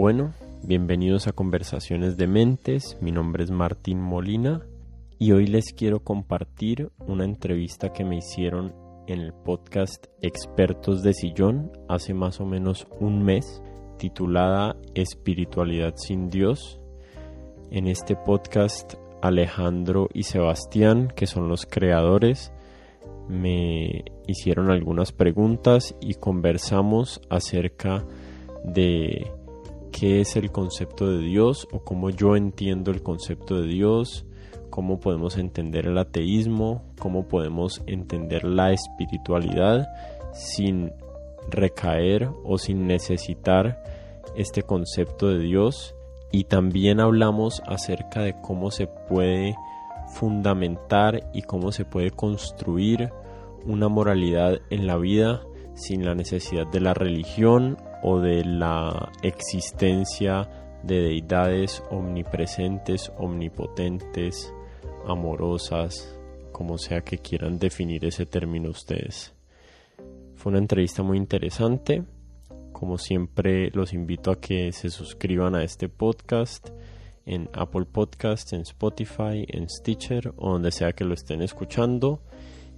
Bueno, bienvenidos a Conversaciones de Mentes, mi nombre es Martín Molina y hoy les quiero compartir una entrevista que me hicieron en el podcast Expertos de Sillón hace más o menos un mes, titulada Espiritualidad sin Dios. En este podcast Alejandro y Sebastián, que son los creadores, me hicieron algunas preguntas y conversamos acerca de qué es el concepto de Dios o cómo yo entiendo el concepto de Dios, cómo podemos entender el ateísmo, cómo podemos entender la espiritualidad sin recaer o sin necesitar este concepto de Dios. Y también hablamos acerca de cómo se puede fundamentar y cómo se puede construir una moralidad en la vida sin la necesidad de la religión o de la existencia de deidades omnipresentes, omnipotentes, amorosas, como sea que quieran definir ese término ustedes. Fue una entrevista muy interesante. Como siempre, los invito a que se suscriban a este podcast en Apple Podcast, en Spotify, en Stitcher o donde sea que lo estén escuchando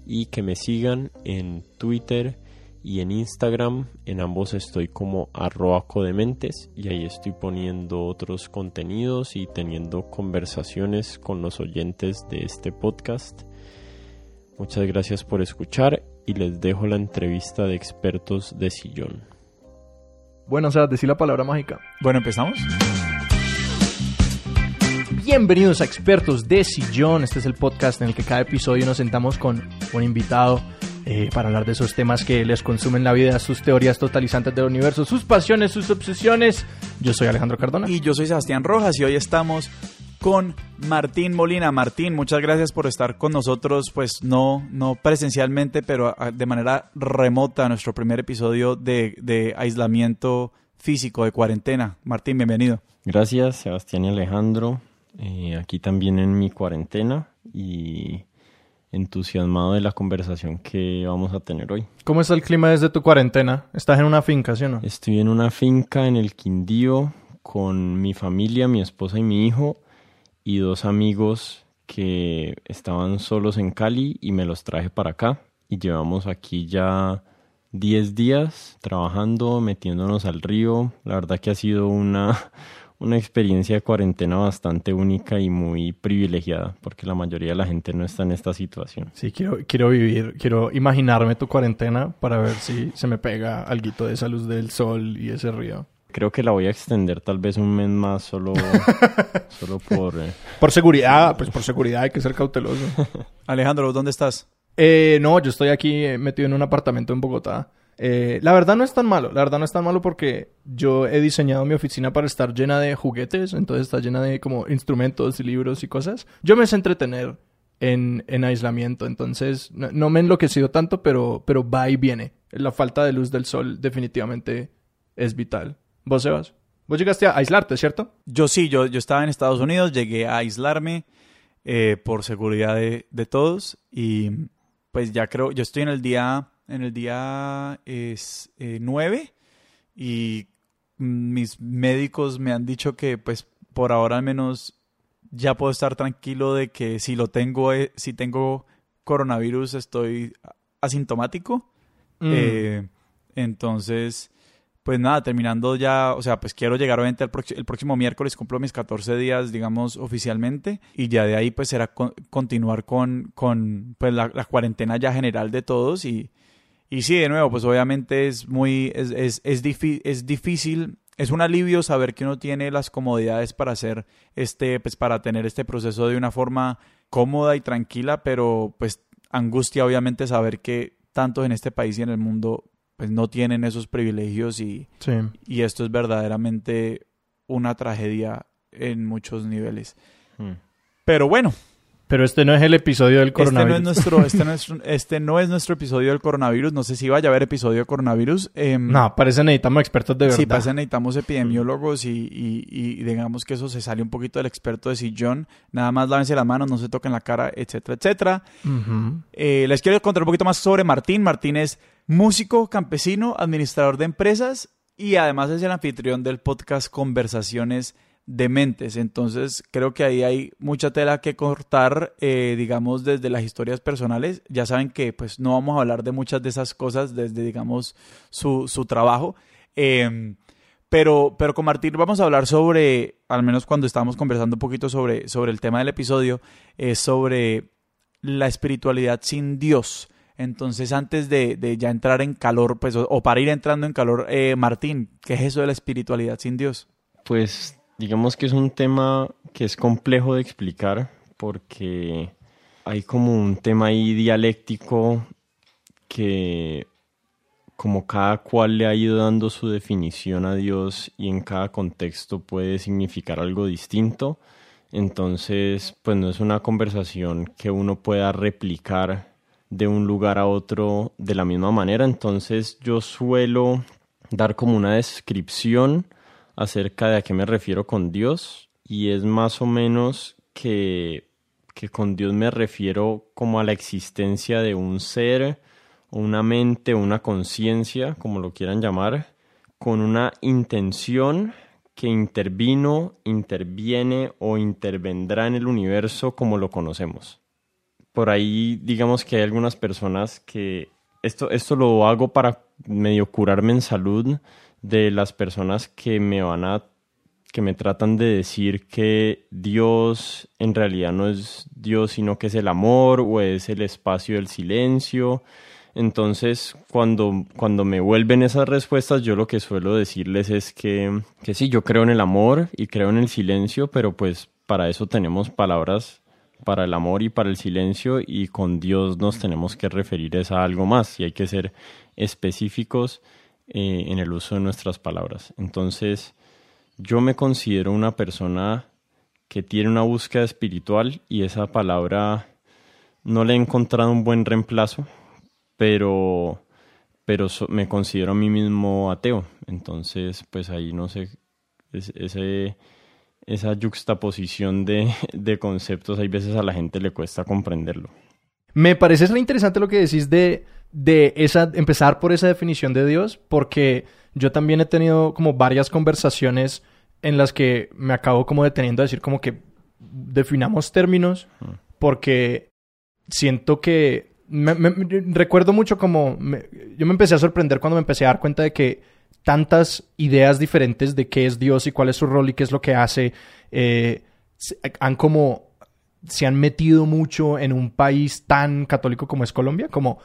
y que me sigan en Twitter y en Instagram. En ambos estoy como arroba codementes y ahí estoy poniendo otros contenidos y teniendo conversaciones con los oyentes de este podcast. Muchas gracias por escuchar y les dejo la entrevista de expertos de sillón. Bueno, o sea, decir la palabra mágica. Bueno, empezamos. Bienvenidos a Expertos de Sillón. Este es el podcast en el que cada episodio nos sentamos con un invitado eh, para hablar de esos temas que les consumen la vida, sus teorías totalizantes del universo, sus pasiones, sus obsesiones. Yo soy Alejandro Cardona. Y yo soy Sebastián Rojas y hoy estamos con Martín Molina. Martín, muchas gracias por estar con nosotros, pues no, no presencialmente, pero de manera remota, nuestro primer episodio de, de aislamiento físico, de cuarentena. Martín, bienvenido. Gracias, Sebastián y Alejandro. Eh, aquí también en mi cuarentena y entusiasmado de la conversación que vamos a tener hoy. ¿Cómo está el clima desde tu cuarentena? ¿Estás en una finca, sí o no? Estoy en una finca en el Quindío con mi familia, mi esposa y mi hijo y dos amigos que estaban solos en Cali y me los traje para acá y llevamos aquí ya 10 días trabajando, metiéndonos al río. La verdad que ha sido una una experiencia de cuarentena bastante única y muy privilegiada, porque la mayoría de la gente no está en esta situación. Sí, quiero, quiero vivir, quiero imaginarme tu cuarentena para ver si se me pega algo de esa luz del sol y ese río. Creo que la voy a extender tal vez un mes más solo, solo por... Eh, por seguridad, pues por seguridad hay que ser cauteloso. Alejandro, ¿dónde estás? Eh, no, yo estoy aquí eh, metido en un apartamento en Bogotá. Eh, la verdad no es tan malo, la verdad no es tan malo porque yo he diseñado mi oficina para estar llena de juguetes, entonces está llena de como instrumentos, libros y cosas. Yo me sé entretener en, en aislamiento, entonces no, me he enloquecido tanto, pero, pero va y viene. La falta de luz del sol definitivamente es vital. ¿Vos, Sebas? Vos llegaste a aislarte, ¿cierto? Yo sí, yo, yo estaba en Estados Unidos, llegué a aislarme eh, por seguridad de, de todos y pues ya creo, yo estoy en el día en el día es, 9 eh, y mis médicos me han dicho que pues por ahora al menos ya puedo estar tranquilo de que si lo tengo, eh, si tengo coronavirus estoy asintomático. Mm. Eh, entonces, pues nada, terminando ya, o sea, pues quiero llegar obviamente el próximo miércoles, cumplo mis 14 días, digamos, oficialmente, y ya de ahí pues será continuar con, con pues, la, la, cuarentena ya general de todos y, y sí, de nuevo, pues obviamente es muy, es, es, es, es difícil, es un alivio saber que uno tiene las comodidades para hacer este, pues para tener este proceso de una forma cómoda y tranquila, pero pues angustia obviamente saber que tanto en este país y en el mundo pues no tienen esos privilegios y, y esto es verdaderamente una tragedia en muchos niveles. Hmm. Pero bueno, pero este no es el episodio del coronavirus. Este no es nuestro, este no es, este no es nuestro episodio del coronavirus. No sé si vaya a haber episodio de coronavirus. Em, no, parece necesitamos expertos de verdad. Sí, parece necesitamos epidemiólogos y, y, digamos que eso se sale un poquito del experto de sillón. Nada más lávense las manos, no se toquen la cara, etcétera, etcétera. Eh, les quiero contar un poquito más sobre Martín. Martín es músico, campesino, administrador de empresas y además es el anfitrión del podcast Conversaciones dementes. Entonces creo que ahí hay mucha tela que cortar, eh, digamos, desde las historias personales. Ya saben que pues no vamos a hablar de muchas de esas cosas desde, digamos, su, su trabajo. Em, pero, pero con Martín vamos a hablar sobre, al menos cuando estábamos conversando un poquito sobre, sobre el tema del episodio, sobre la espiritualidad sin Dios. Entonces, antes de, de ya entrar en calor, pues, o, para ir entrando en calor, eh, Martín, ¿qué es eso de la espiritualidad sin Dios? Pues digamos que es un tema que es complejo de explicar porque hay como un tema ahí dialéctico que como cada cual le ha ido dando su definición a Dios y en cada contexto puede significar algo distinto. Entonces, pues no es una conversación que uno pueda replicar de un lugar a otro de la misma manera. Entonces yo suelo dar como una descripción acerca de a qué me refiero con Dios y es más o menos que, que con Dios me refiero como a la existencia de un ser una mente una conciencia, como lo quieran llamar, con una intención que intervino, interviene o intervendrá en el universo como lo conocemos. Por ahí digamos que hay algunas personas que esto, esto lo hago para medio curarme en salud, de las personas que me van a que me tratan de decir que Dios en realidad no es Dios, sino que es el amor o es el espacio del silencio. Entonces, cuando, cuando me vuelven esas respuestas, yo lo que suelo decirles es que, que sí, yo creo en el amor y creo en el silencio, pero pues para eso tenemos palabras para el amor y para el silencio y con Dios nos tenemos que referir a algo más y hay que ser específicos eh, en el uso de nuestras palabras. Entonces, yo me considero una persona que tiene una búsqueda espiritual y esa palabra no le he encontrado un buen reemplazo, pero, pero me considero a mí mismo ateo. Entonces, pues ahí no sé, ese, esa juxtaposición de, de conceptos, hay veces a la gente le cuesta comprenderlo. Me parece interesante lo que decís de de esa, empezar por esa definición de Dios, porque yo también he tenido como varias conversaciones en las que me acabo como deteniendo a decir como que definamos términos, porque siento que recuerdo mucho como yo me empecé a sorprender cuando me empecé a dar cuenta de que tantas ideas diferentes de qué es Dios y cuál es su rol y qué es lo que hace eh, han como se han metido mucho en un país tan católico como es Colombia, como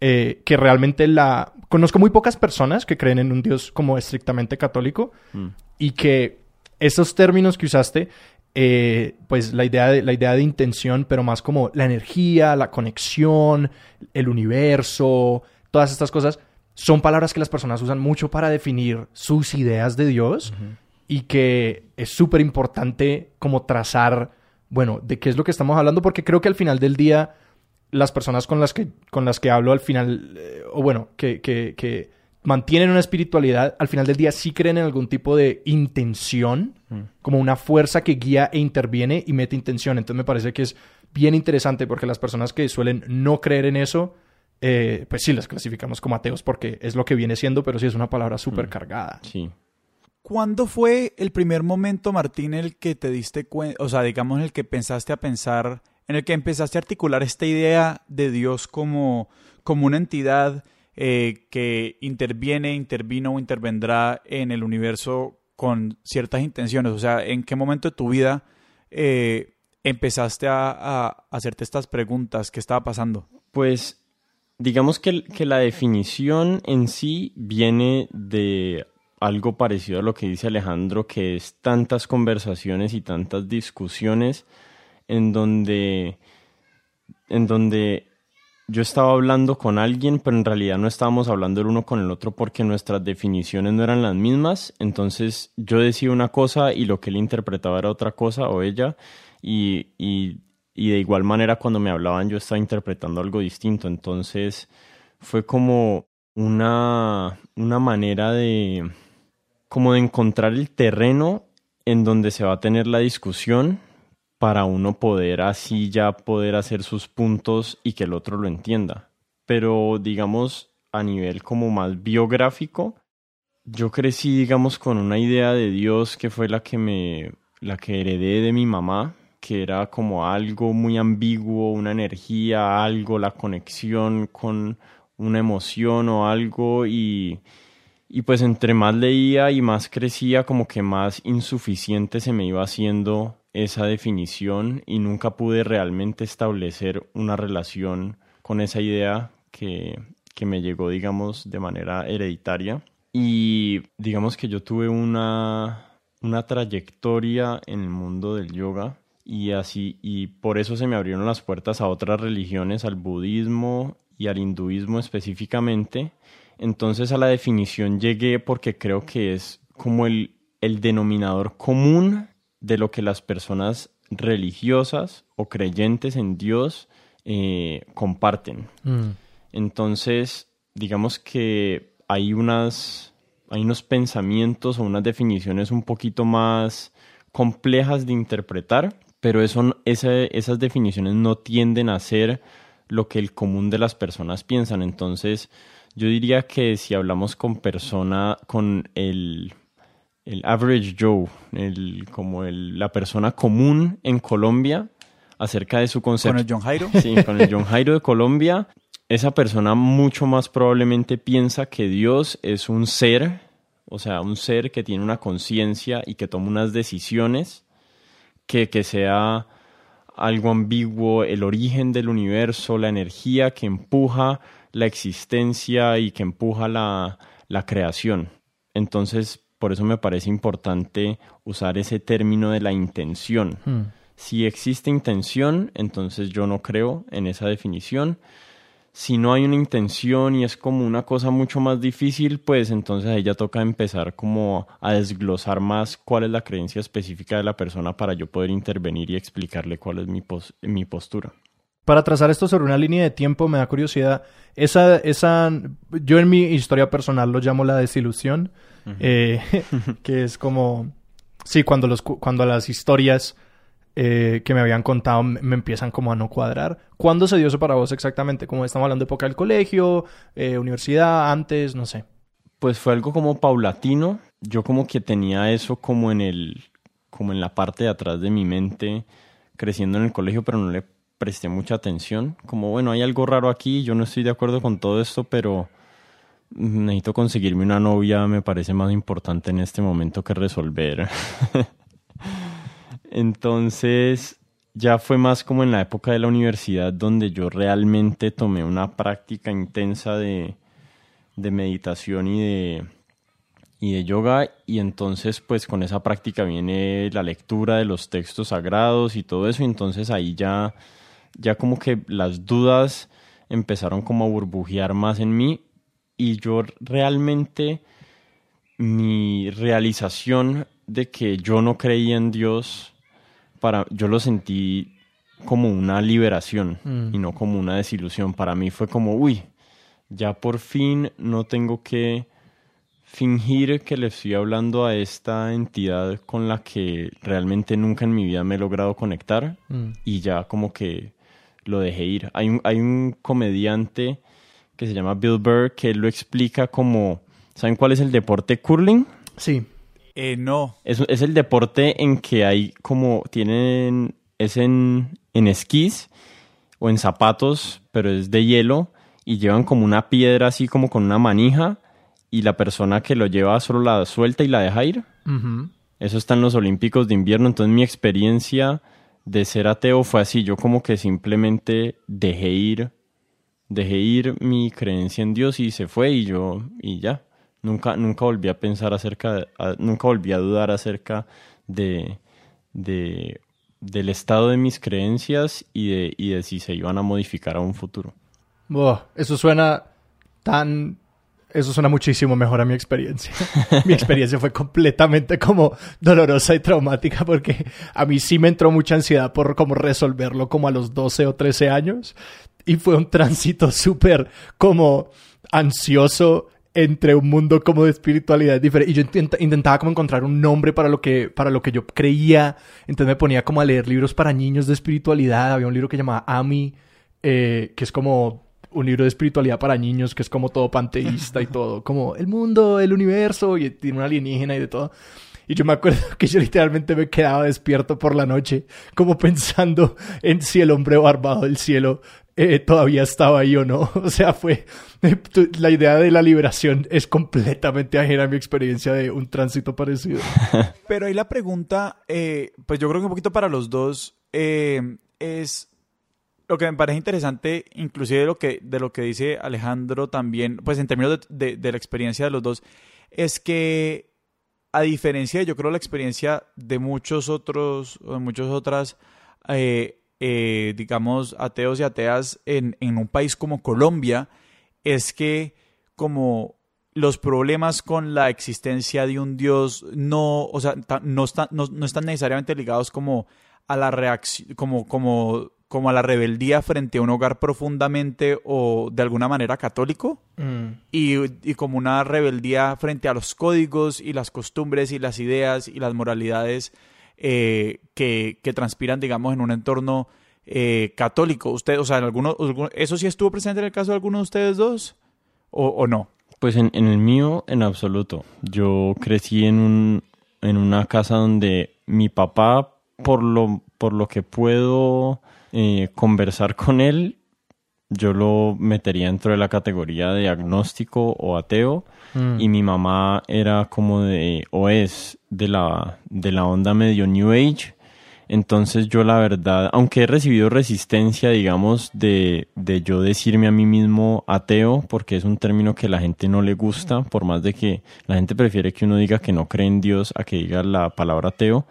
eh, que realmente la... Conozco muy pocas personas que creen en un Dios como estrictamente católico mm. y que esos términos que usaste, eh, pues la idea, de, la idea de intención, pero más como la energía, la conexión, el universo, todas estas cosas, son palabras que las personas usan mucho para definir sus ideas de Dios y que es súper importante como trazar, bueno, de qué es lo que estamos hablando, porque creo que al final del día las personas con las que, con las que hablo al final, eh, o bueno, que, que, que, mantienen una espiritualidad, al final del día sí creen en algún tipo de intención, mm. como una fuerza que guía e interviene y mete intención. Entonces me parece que es bien interesante porque las personas que suelen no creer en eso, eh, pues sí las clasificamos como ateos porque es lo que viene siendo, pero sí es una palabra súper mm. cargada. Sí. ¿Cuándo fue el primer momento, Martín, el que te diste cuenta, o sea, digamos, en el que pensaste a pensar en el que empezaste a articular esta idea de Dios como, como una entidad eh, que interviene, intervino o intervendrá en el universo con ciertas intenciones. O sea, ¿en qué momento de tu vida eh, empezaste a, hacerte estas preguntas? ¿Qué estaba pasando? Pues digamos que, que la definición en sí viene de algo parecido a lo que dice Alejandro, que es tantas conversaciones y tantas discusiones en donde, en donde yo estaba hablando con alguien, pero en realidad no estábamos hablando el uno con el otro porque nuestras definiciones no eran las mismas. Entonces yo decía una cosa y lo que él interpretaba era otra cosa o ella. Y, y, de igual manera cuando me hablaban yo estaba interpretando algo distinto. Entonces fue como una, una manera de como de encontrar el terreno en donde se va a tener la discusión para uno poder así ya poder hacer sus puntos y que el otro lo entienda. Pero digamos a nivel como más biográfico, yo crecí, digamos, con una idea de Dios que fue la que me, la que heredé de mi mamá, que era como algo muy ambiguo, una energía, algo, la conexión con una emoción o algo y, y pues entre más leía y más crecía, como que más insuficiente se me iba haciendo esa definición y nunca pude realmente establecer una relación con esa idea que, que me llegó, digamos, de manera hereditaria. Y digamos que yo tuve una, una trayectoria en el mundo del yoga y así y por eso se me abrieron las puertas a otras religiones, al budismo y al hinduismo específicamente. Entonces a la definición llegué porque creo que es como el, el denominador común de lo que las personas religiosas o creyentes en Dios eh, comparten. Mm. Entonces, digamos que hay unas hay unos pensamientos o unas definiciones un poquito más complejas de interpretar, pero eso, esa- esas definiciones no tienden a ser lo que el común de las personas piensan. Entonces, yo diría que si hablamos con persona, con el, el average Joe, el, como el, la persona común en Colombia, acerca de su concepto. Con el John Jairo. Sí, con el John Jairo de Colombia, esa persona mucho más probablemente piensa que Dios es un ser, o sea, un ser que tiene una conciencia y que toma unas decisiones, que, que sea algo ambiguo, el origen del universo, la energía que empuja la existencia y que empuja la, la creación. Entonces, por eso me parece importante usar ese término de la intención. Mm. Si existe intención, entonces yo no creo en esa definición. Si no hay una intención y es como una cosa mucho más difícil, pues entonces ahí ya toca empezar como a desglosar más cuál es la creencia específica de la persona para yo poder intervenir y explicarle cuál es mi, pos- mi postura. Para trazar esto sobre una línea de tiempo, me da curiosidad. Esa, esa, yo en mi historia personal lo llamo la desilusión, eh, que es como, sí, cuando, los, cu- cuando las historias eh, que me habían contado me, me empiezan como a no cuadrar. ¿Cuándo se dio eso para vos exactamente? Como estamos hablando de época del colegio, eh, universidad, antes, no sé. Pues fue algo como paulatino. Yo como que tenía eso como en el, como en la parte de atrás de mi mente, creciendo en el colegio, pero no le presté mucha atención. Como bueno, hay algo raro aquí, yo no estoy de acuerdo con todo esto, pero necesito conseguirme una novia, me parece más importante en este momento que resolver. Entonces, ya fue más como en la época de la universidad donde yo realmente tomé una práctica intensa de, de meditación y de, y de yoga. Y entonces pues con esa práctica viene la lectura de los textos sagrados y todo eso. Y entonces ahí ya, ya como que las dudas empezaron como a burbujear más en mí y yo realmente mi realización de que yo no creía en Dios para yo lo sentí como una liberación Mm. y no como una desilusión para mí fue como uy ya por fin no tengo que fingir que le estoy hablando a esta entidad con la que realmente nunca en mi vida me he logrado conectar Mm. y ya como que lo dejé ir. Hay un, hay un comediante que se llama Bill Burr que él lo explica como, ¿saben cuál es el deporte curling? Sí. Eh, no. Es, es el deporte en que hay como, tienen, es en, en esquís o en zapatos, pero es de hielo y llevan como una piedra así como con una manija y la persona que lo lleva solo la suelta y la deja ir. Eso está en los Olímpicos de invierno, entonces mi experiencia de ser ateo fue así, yo como que simplemente dejé ir, dejé ir mi creencia en Dios y se fue y yo, y ya, nunca, nunca volví a pensar acerca, de- a- nunca volví a dudar acerca de, de, del estado de mis creencias y de, y de si se iban a modificar a un futuro. Eso suena tan... Eso suena muchísimo mejor a mi experiencia. mi experiencia fue completamente como dolorosa y traumática porque a mí sí me entró mucha ansiedad por como resolverlo como a los 12 o 13 años. Y fue un tránsito súper como ansioso entre un mundo como de espiritualidad diferente. Y yo intenta- intentaba como encontrar un nombre para lo, que, para lo que yo creía. Entonces me ponía como a leer libros para niños de espiritualidad. Había un libro que llamaba Ami, eh, que es como un libro de espiritualidad para niños que es como todo panteísta y todo, como el mundo, el universo y tiene una alienígena y de todo. Y yo me acuerdo que yo literalmente me quedaba despierto por la noche, como pensando en si el hombre barbado del cielo eh, todavía estaba ahí o no. O sea, fue la idea de la liberación es completamente ajena a mi experiencia de un tránsito parecido. Pero ahí la pregunta, eh, pues yo creo que un poquito para los dos eh, es lo que me parece interesante, inclusive de lo que, de lo que dice Alejandro también, pues en términos de, la experiencia de los dos, es que a diferencia yo creo, la experiencia de muchos otros, o de muchas otras, eh, eh, digamos, ateos y ateas en, en, un país como Colombia, es que como los problemas con la existencia de un Dios no, o sea, no, están, no, no están necesariamente ligados como a la reacción, como, como como a la rebeldía frente a un hogar profundamente o de alguna manera católico mm. y, como una rebeldía frente a los códigos y las costumbres y las ideas y las moralidades eh, que, transpiran, digamos, en un entorno eh, católico. Usted, o sea, en alguno, ¿eso sí estuvo presente en el caso de alguno de ustedes dos o, no? Pues en, en, el mío, en absoluto. Yo crecí en, un, en una casa donde mi papá, por lo, por lo que puedo eh, conversar con él, yo lo metería dentro de la categoría de agnóstico o ateo. Mm. Y mi mamá era como de, o es de la, de la onda medio New Age. Entonces yo la verdad, aunque he recibido resistencia, digamos, de, de, yo decirme a mí mismo ateo, porque es un término que la gente no le gusta, por más de que la gente prefiere que uno diga que no cree en Dios a que diga la palabra ateo,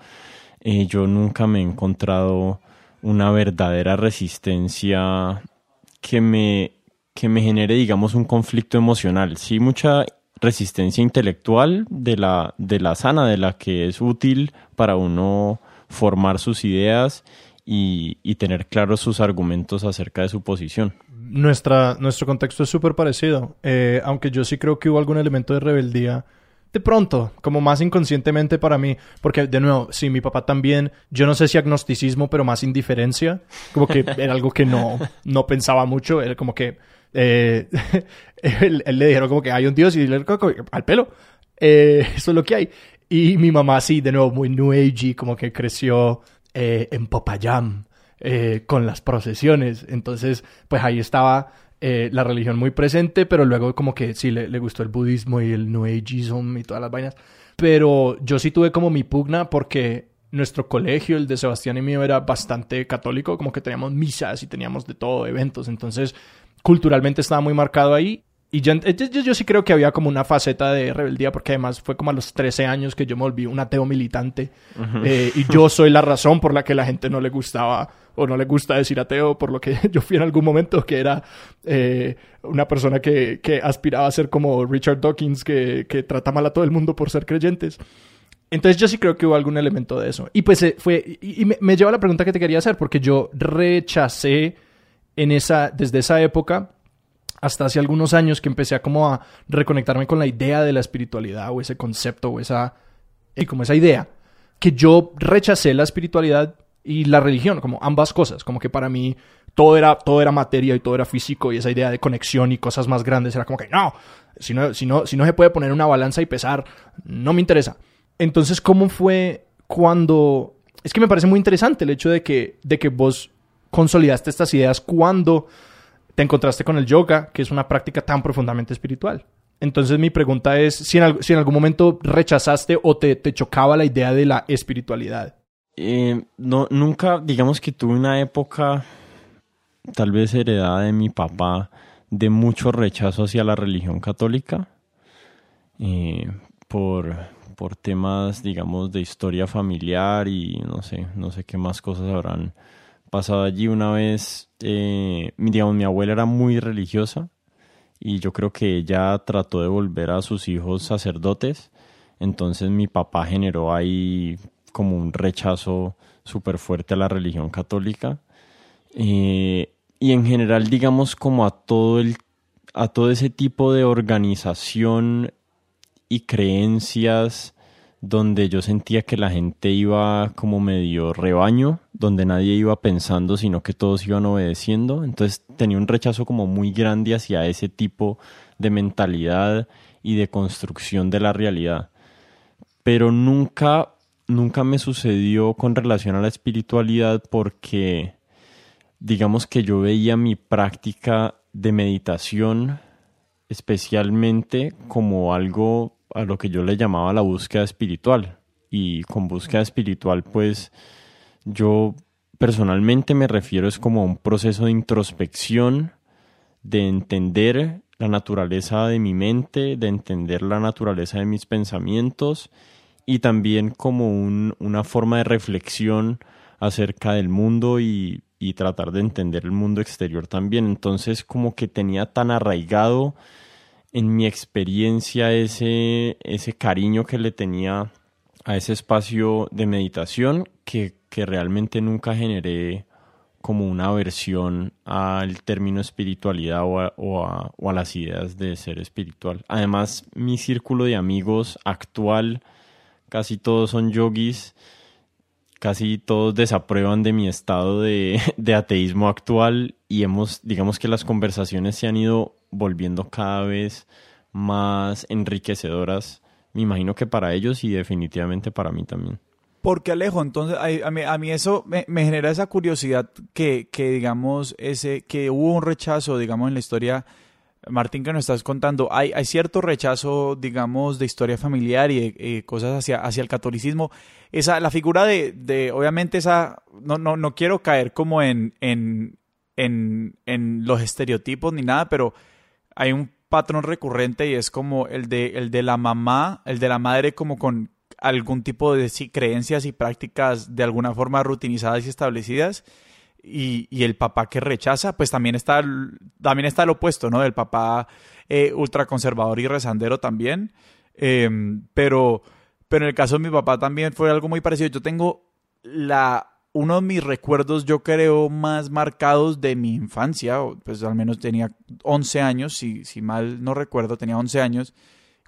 eh, yo nunca me he encontrado una verdadera resistencia que me, que me genere, digamos, un conflicto emocional. Sí, mucha resistencia intelectual de la, de la sana, de la que es útil para uno formar sus ideas y, y tener claros sus argumentos acerca de su posición. Nuestra, nuestro contexto es súper parecido, eh, aunque yo sí creo que hubo algún elemento de rebeldía de pronto, como más inconscientemente para mí, porque de nuevo, sí, mi papá también, yo no sé si agnosticismo, pero más indiferencia, como que era algo que no, no pensaba mucho, él como que, eh, él, le dijeron como que hay un Dios y le al pelo, eh, eso es lo que hay. Y mi mamá sí, de nuevo, muy new age, como que creció eh, en Popayán, con las procesiones, entonces, pues ahí estaba eh, la religión muy presente, pero luego como que sí le, le, gustó el budismo y el New Ageism y todas las vainas. Pero yo sí tuve como mi pugna porque nuestro colegio, el de Sebastián y mío, era bastante católico, como que teníamos misas y teníamos de todo, eventos, entonces culturalmente estaba muy marcado ahí. Y yo, yo, sí creo que había como una faceta de rebeldía, porque además fue como a los 13 años que yo me volví un ateo militante. Eh, y yo soy la razón por la que la gente no le gustaba o no le gusta decir ateo, por lo que yo fui en algún momento que era eh, una persona que, aspiraba a ser como Richard Dawkins, que, que trata mal a todo el mundo por ser creyentes. Entonces yo sí creo que hubo algún elemento de eso. Y pues eh, fue, y, me, me, lleva a la pregunta que te quería hacer, porque yo rechacé en esa, desde esa época hasta hace algunos años que empecé a como a reconectarme con la idea de la espiritualidad o ese concepto o esa, y como esa idea, que yo rechacé la espiritualidad y la religión, como ambas cosas, como que para mí todo era, todo era materia y todo era físico y esa idea de conexión y cosas más grandes era como que no, si no, si no, si no se puede poner una balanza y pesar, no me interesa. Entonces, ¿cómo fue cuando... Es que me parece muy interesante el hecho de que, de que vos consolidaste estas ideas cuando te encontraste con el yoga, que es una práctica tan profundamente espiritual. Entonces mi pregunta es si en, algún momento rechazaste o te, te, chocaba la idea de la espiritualidad. Eh, no, nunca, digamos que tuve una época, tal vez heredada de mi papá, de mucho rechazo hacia la religión católica, eh, por, por temas, digamos, de historia familiar y no sé, no sé qué más cosas habrán pasado allí. Una vez, eh, digamos, mi abuela era muy religiosa y yo creo que ella trató de volver a sus hijos sacerdotes. Entonces mi papá generó ahí como un rechazo súper fuerte a la religión católica. Eh, y en general, digamos, como a todo, el, a todo ese tipo de organización y creencias donde yo sentía que la gente iba como medio rebaño, donde nadie iba pensando, sino que todos iban obedeciendo. Entonces tenía un rechazo como muy grande hacia ese tipo de mentalidad y de construcción de la realidad. Pero nunca, nunca me sucedió con relación a la espiritualidad porque digamos que yo veía mi práctica de meditación especialmente como algo a lo que yo le llamaba la búsqueda espiritual. Y con búsqueda espiritual, pues yo personalmente me refiero es como a un proceso de introspección, de entender la naturaleza de mi mente, de entender la naturaleza de mis pensamientos y también como una forma de reflexión acerca del mundo y, y tratar de entender el mundo exterior también. Entonces como que tenía tan arraigado en mi experiencia ese, ese cariño que le tenía a ese espacio de meditación que, que realmente nunca generé como una aversión al término espiritualidad o a, o a, las ideas de ser espiritual. Además, mi círculo de amigos actual, casi todos son yogis, casi todos desaprueban de mi estado de, de ateísmo actual y hemos, digamos que las conversaciones se han ido volviendo cada vez más enriquecedoras, me imagino que para ellos y definitivamente para mí también. Porque Alejo, entonces a, mí, a eso me, genera esa curiosidad que, que, digamos, ese, que hubo un rechazo, digamos, en la historia, Martín, que nos estás contando, hay, cierto rechazo, digamos, de historia familiar y de, cosas hacia, el catolicismo. Esa, la figura de, obviamente esa, no, no, no quiero caer como en los estereotipos ni nada, pero hay un patrón recurrente y es como el de, el de la mamá, el de la madre como con algún tipo de creencias y prácticas de alguna forma rutinizadas y establecidas. Y, el papá que rechaza, pues también está, también está el opuesto, ¿no? El papá eh, ultraconservador y rezandero también. Em, pero, pero en el caso de mi papá también fue algo muy parecido. Yo tengo la uno de mis recuerdos, yo creo, más marcados de mi infancia, pues al menos tenía 11 años, si, si mal no recuerdo, tenía 11 años,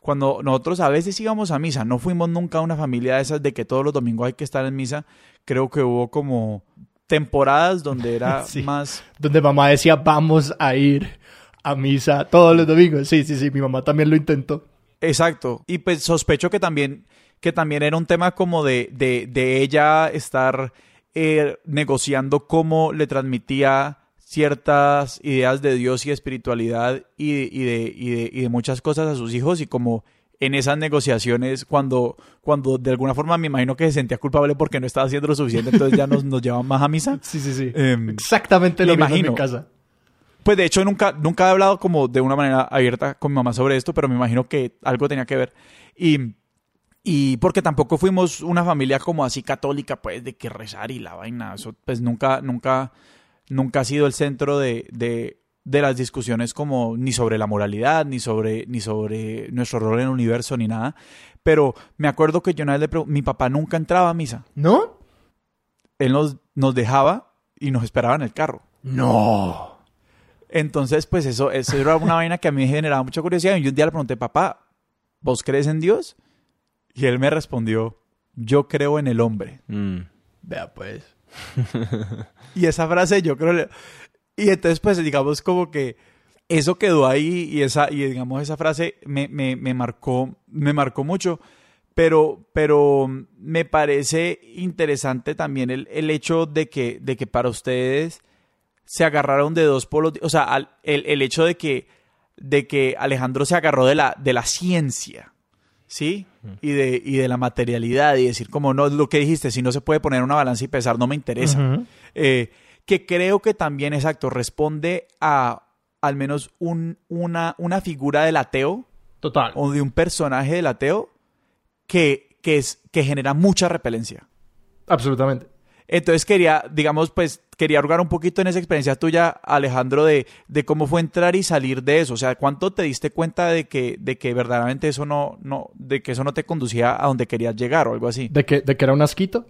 cuando nosotros a veces íbamos a misa, no fuimos nunca a una familia de esas de que todos los domingos hay que estar en misa, creo que hubo como temporadas donde era más... Donde mamá decía, vamos a ir a misa todos los domingos. Sí, sí, sí, mi mamá también lo intentó. Exacto. Y pues sospecho que también, que también era un tema como de, de, de ella estar eh, negociando cómo le transmitía ciertas ideas de Dios y espiritualidad y, de, y, de, muchas cosas a sus hijos y como en esas negociaciones cuando, cuando de alguna forma me imagino que se sentía culpable porque no estaba haciendo lo suficiente, entonces ya nos, nos llevaban más a misa. Sí, sí, sí. Em, Exactamente lo mismo en mi casa. Pues de hecho nunca, nunca he hablado como de una manera abierta con mi mamá sobre esto, pero me imagino que algo tenía que ver. Y y porque tampoco fuimos una familia como así católica, pues, de que rezar y la vaina. Eso, pues, nunca, nunca, nunca ha sido el centro de, de, de las discusiones como ni sobre la moralidad, ni sobre, ni sobre nuestro rol en el universo, ni nada. Pero me acuerdo que yo una vez le pregunté, mi papá nunca entraba a misa. ¿No? Él nos, nos dejaba y nos esperaba en el carro. No. Entonces, pues eso, eso era una vaina que a mí me generaba mucha curiosidad. Y un día le pregunté, papá, ¿vos crees en Dios? Y él me respondió, yo creo en el hombre. Mm. Vea pues. y esa frase yo creo... Y entonces pues digamos como que eso quedó ahí y esa, y digamos esa frase me, me, me marcó, me marcó mucho. Pero, pero me parece interesante también el, el hecho de que, de que para ustedes se agarraron de dos polos, o sea, el, el, hecho de que, de que Alejandro se agarró de la, de la ciencia, ¿sí? Y de, y de la materialidad y decir como no, lo que dijiste, si no se puede poner una balanza y pesar, no me interesa. Eh, que creo que también, exacto, responde a al menos un, una, una figura del ateo. Total. O de un personaje del ateo que, que, es, que genera mucha repelencia. Absolutamente. Entonces quería, digamos, pues quería arrogar un poquito en esa experiencia tuya, Alejandro, de, de, cómo fue entrar y salir de eso. O sea, ¿cuánto te diste cuenta de que, de que verdaderamente eso no, no, de que eso no te conducía a donde querías llegar o algo así? ¿De que, de que era un asquito?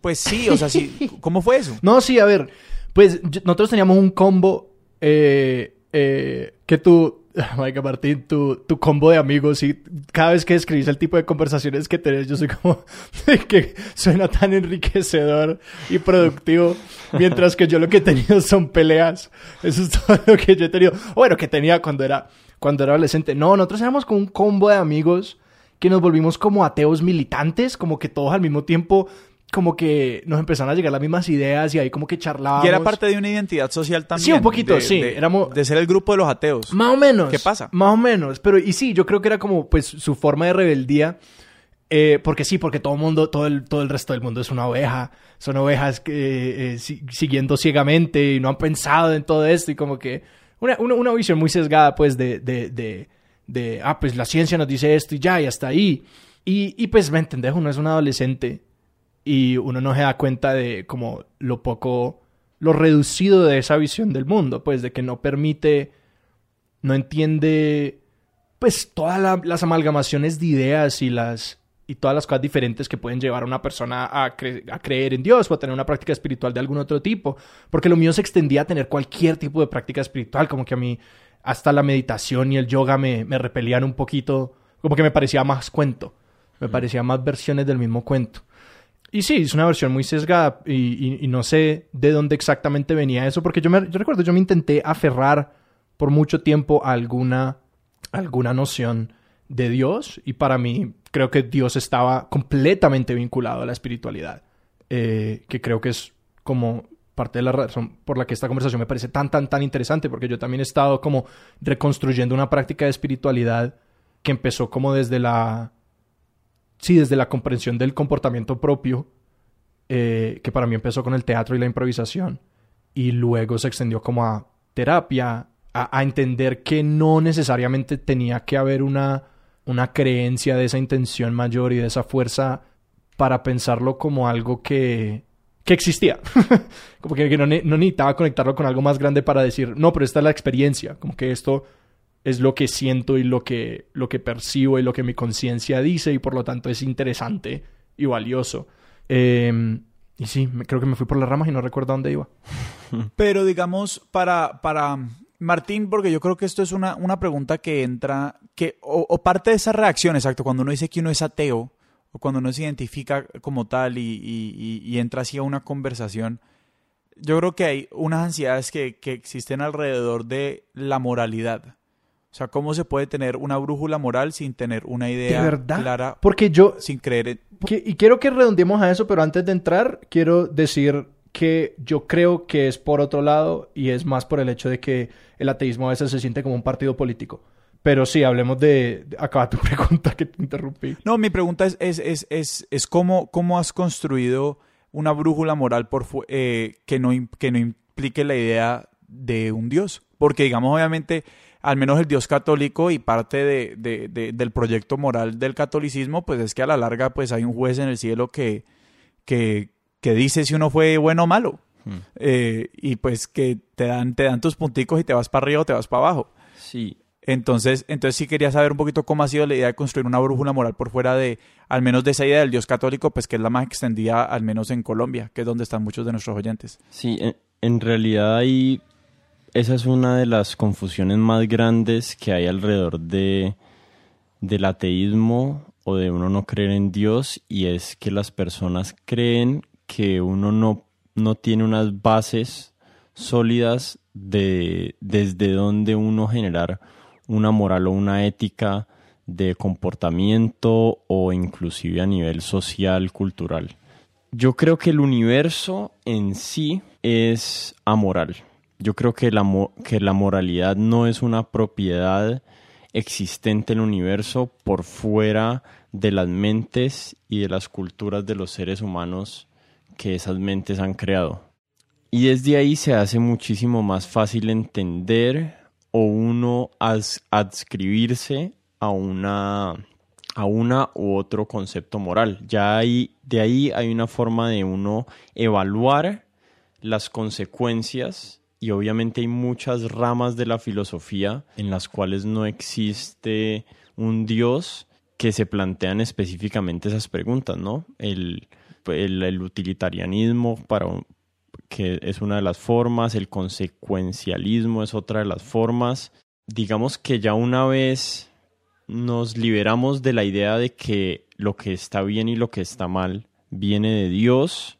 Pues sí, o sea, sí. ¿Cómo fue eso? No, sí, a ver. Pues nosotros teníamos un combo eh, eh, que tú Maica Martín, tu, tu combo de amigos y cada vez que escribís el tipo de conversaciones que tenés, yo soy como que suena tan enriquecedor y productivo, mientras que yo lo que he tenido son peleas. Eso es todo lo que yo he tenido. Bueno, que tenía cuando era, cuando era adolescente. No, nosotros éramos como un combo de amigos que nos volvimos como ateos militantes, como que todos al mismo tiempo como que nos empezaron a llegar las mismas ideas y ahí como que charlábamos. Y era parte de una identidad social también. Sí, un poquito, de, sí. De, éramos... de ser el grupo de los ateos. Más o menos. ¿Qué pasa? Más o menos. Pero, y sí, yo creo que era como, pues, su forma de rebeldía. Eh, porque sí, porque todo el mundo, todo el, todo el resto del mundo es una oveja. Son ovejas que, eh, siguiendo ciegamente y no han pensado en todo esto y como que una, una, una visión muy sesgada, pues, de, de, de, de, ah, pues la ciencia nos dice esto y ya, y hasta ahí. Y, y pues, me entendés, uno es un adolescente y uno no se da cuenta de como lo poco, lo reducido de esa visión del mundo, pues de que no permite, no entiende, pues todas la, las amalgamaciones de ideas y las y todas las cosas diferentes que pueden llevar a una persona a, cre a, creer en Dios o a tener una práctica espiritual de algún otro tipo, porque lo mío se extendía a tener cualquier tipo de práctica espiritual, como que a mí hasta la meditación y el yoga me, me repelían un poquito, como que me parecía más cuento, me parecía más versiones del mismo cuento. Y sí, es una versión muy sesgada y, no sé de dónde exactamente venía eso, porque yo, me, yo recuerdo, yo me intenté aferrar por mucho tiempo a alguna, alguna noción de Dios y para mí creo que Dios estaba completamente vinculado a la espiritualidad, eh, que creo que es como parte de la razón por la que esta conversación me parece tan, tan, tan interesante, porque yo también he estado como reconstruyendo una práctica de espiritualidad que empezó como desde la sí, desde la comprensión del comportamiento propio, eh, que para mí empezó con el teatro y la improvisación, y luego se extendió como a terapia, a, entender que no necesariamente tenía que haber una, una creencia de esa intención mayor y de esa fuerza para pensarlo como algo que, que existía. como que, que no, no necesitaba conectarlo con algo más grande para decir, no, pero esta es la experiencia, como que esto es lo que siento y lo que, lo que percibo y lo que mi conciencia dice y por lo tanto es interesante y valioso. Eh, y sí, creo que me fui por las ramas y no recuerdo dónde iba. Pero digamos, para, para Martín, porque yo creo que esto es una, una pregunta que entra, que, o, parte de esa reacción, exacto, cuando uno dice que uno es ateo, o cuando uno se identifica como tal y entra así a una conversación, yo creo que hay unas ansiedades que, que existen alrededor de la moralidad. O sea, ¿cómo se puede tener una brújula moral sin tener una idea ¿De verdad? clara? Porque yo... Sin creer en... Que, y quiero que redondeemos a eso, pero antes de entrar, quiero decir que yo creo que es por otro lado y es más por el hecho de que el ateísmo a veces se siente como un partido político. Pero sí, hablemos de... Acaba tu pregunta que te interrumpí. No, mi pregunta es, es, es, es, es cómo, cómo has construido una brújula moral por eh, que, no, que no implique la idea de un Dios. Porque, digamos, obviamente al menos el Dios católico y parte de, de, de, del proyecto moral del catolicismo, pues es que a la larga pues hay un juez en el cielo que, que, que dice si uno fue bueno o malo. Hmm. Eh, y pues que te dan, te dan tus punticos y te vas para arriba o te vas para abajo. Sí. Entonces, entonces sí quería saber un poquito cómo ha sido la idea de construir una brújula moral por fuera de, al menos de esa idea del Dios católico, pues que es la más extendida, al menos en Colombia, que es donde están muchos de nuestros oyentes. Sí, en, en realidad hay esa es una de las confusiones más grandes que hay alrededor de del ateísmo o de uno no creer en Dios y es que las personas creen que uno no, no tiene unas bases sólidas de desde donde uno generar una moral o una ética de comportamiento o inclusive a nivel social, cultural. Yo creo que el universo en sí es amoral yo creo que la, que la moralidad no es una propiedad existente en el universo por fuera de las mentes y de las culturas de los seres humanos que esas mentes han creado. Y desde ahí se hace muchísimo más fácil entender o uno adscribirse a una, a una u otro concepto moral. Ya hay, de ahí hay una forma de uno evaluar las consecuencias y obviamente hay muchas ramas de la filosofía en las cuales no existe un Dios que se plantean específicamente esas preguntas, ¿no? El, el, utilitarianismo para, que es una de las formas, el consecuencialismo es otra de las formas, digamos que ya una vez nos liberamos de la idea de que lo que está bien y lo que está mal viene de Dios,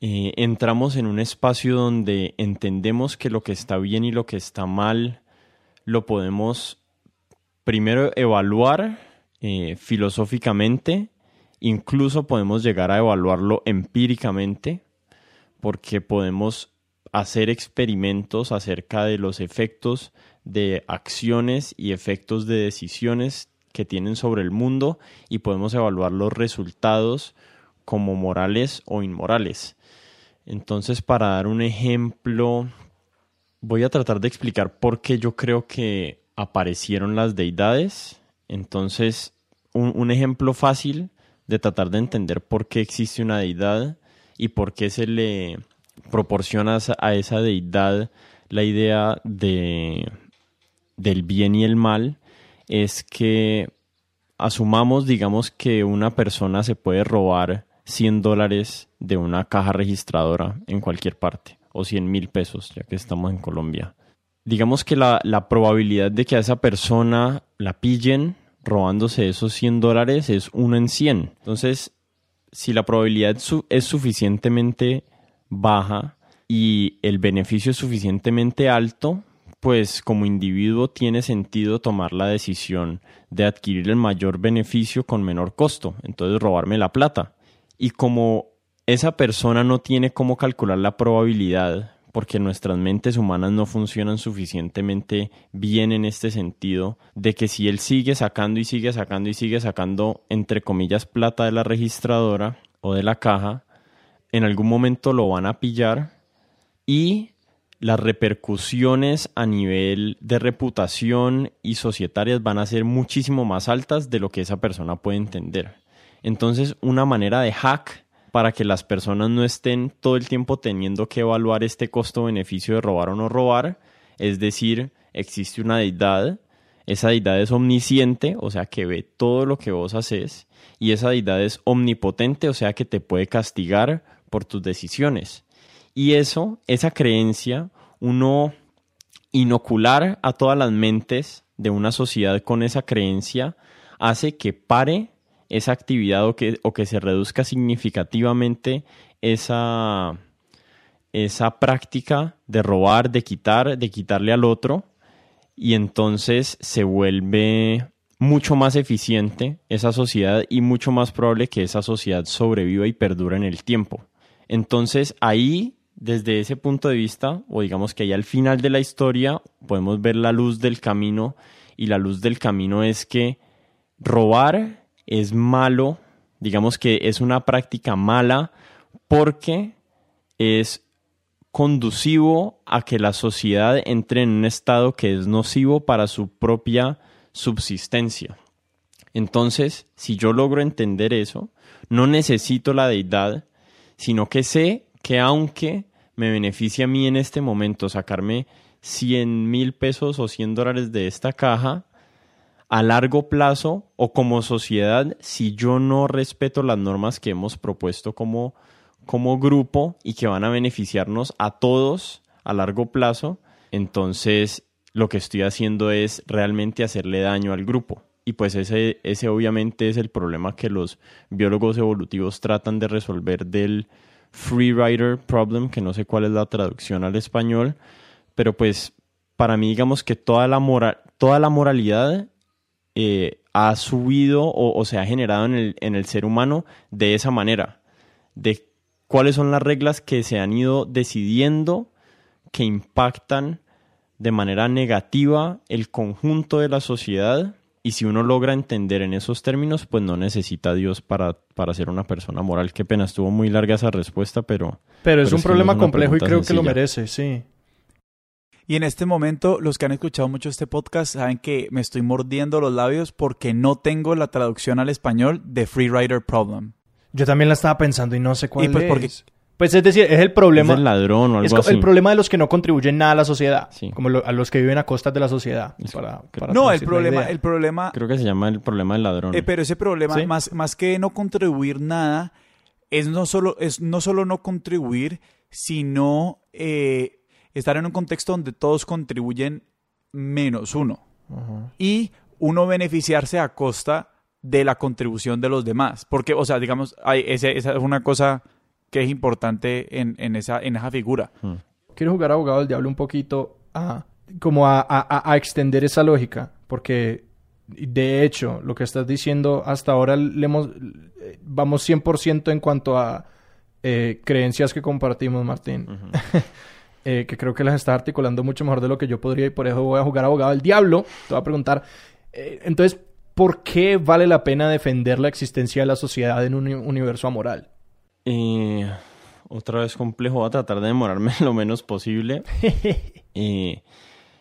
eh, entramos en un espacio donde entendemos que lo que está bien y lo que está mal lo podemos primero evaluar eh, filosóficamente, incluso podemos llegar a evaluarlo empíricamente, porque podemos hacer experimentos acerca de los efectos de acciones y efectos de decisiones que tienen sobre el mundo y podemos evaluar los resultados como morales o inmorales. Entonces, para dar un ejemplo, voy a tratar de explicar por qué yo creo que aparecieron las deidades. Entonces, un, ejemplo fácil de tratar de entender por qué existe una deidad y por qué se le proporciona a esa deidad la idea de del bien y el mal es que asumamos, digamos, que una persona se puede robar 100 dólares de una caja registradora en cualquier parte, o 100 mil pesos, ya que estamos en Colombia. Digamos que la, probabilidad de que a esa persona la pillen robándose esos 100 dólares es 1 en 100. Entonces, si la probabilidad es suficientemente baja y el beneficio es suficientemente alto, pues como individuo tiene sentido tomar la decisión de adquirir el mayor beneficio con menor costo, entonces robarme la plata. Y como esa persona no tiene cómo calcular la probabilidad, porque nuestras mentes humanas no funcionan suficientemente bien en este sentido, de que si él sigue sacando y sigue sacando y sigue sacando, entre comillas, plata de la registradora o de la caja, en algún momento lo van a pillar y las repercusiones a nivel de reputación y societarias van a ser muchísimo más altas de lo que esa persona puede entender. Entonces, una manera de hack para que las personas no estén todo el tiempo teniendo que evaluar este costo-beneficio de robar o no robar, es decir, existe una deidad, esa deidad es omnisciente, o sea que ve todo lo que vos haces, y esa deidad es omnipotente, o sea que te puede castigar por tus decisiones. Y eso, esa creencia, uno inocular a todas las mentes de una sociedad con esa creencia, hace que pare esa actividad o que, o que se reduzca significativamente esa, esa práctica de robar, de quitar, de quitarle al otro, y entonces se vuelve mucho más eficiente esa sociedad y mucho más probable que esa sociedad sobreviva y perdure en el tiempo. Entonces ahí desde ese punto de vista, o digamos que ahí al final de la historia, podemos ver la luz del camino, y la luz del camino es que robar es malo, digamos que es una práctica mala, porque es conducivo a que la sociedad entre en un estado que es nocivo para su propia subsistencia. Entonces, si yo logro entender eso, no necesito la deidad, sino que sé que aunque me beneficia a mí en este momento sacarme 100 mil pesos o 100 dólares de esta caja, a largo plazo o como sociedad, si yo no respeto las normas que hemos propuesto como, como grupo y que van a beneficiarnos a todos a largo plazo, entonces lo que estoy haciendo es realmente hacerle daño al grupo. Y pues ese, ese obviamente es el problema que los biólogos evolutivos tratan de resolver del, Free Rider Problem, que no sé cuál es la traducción al español, pero pues para mí digamos que toda la, moral, toda la moralidad eh, ha subido o, se ha generado en el, en el ser humano de esa manera, de cuáles son las reglas que se han ido decidiendo que impactan de manera negativa el conjunto de la sociedad y si uno logra entender en esos términos, pues no necesita a Dios para, para ser una persona moral. Qué pena, estuvo muy larga esa respuesta, pero... Pero es un problema complejo y creo que lo merece, sí. Y en este momento, los que han escuchado mucho este podcast saben que me estoy mordiendo los labios porque no tengo la traducción al español de Free Rider Problem. Yo también la estaba pensando y no sé cuál y pues Porque pues es decir, es el problema. Es el ladrón o algo es El problema de los que no contribuyen nada a la sociedad. Como a los que viven a costas de la sociedad. no, el problema, el problema. Creo que se llama el problema del ladrón. Eh, pero ese problema, más, más que no contribuir nada, es no solo, es no, solo no contribuir, sino eh, estar en un contexto donde todos contribuyen menos uno. Y uno beneficiarse a costa de la contribución de los demás. Porque, o sea, digamos, hay esa es una cosa que es importante en, en, esa, en esa figura. Hmm. Quiero jugar abogado del diablo un poquito a, como a, a- a extender esa lógica, porque de hecho, lo que estás diciendo hasta ahora le hemos, vamos 100% en cuanto a eh, creencias que compartimos, Martín. Eh, que creo que las estás articulando mucho mejor de lo que yo podría y por eso voy a jugar abogado del diablo. Te voy a preguntar, eh, entonces, ¿por qué vale la pena defender la existencia de la sociedad en un uni- universo amoral? Eh, otra vez complejo, voy a tratar de demorarme lo menos posible.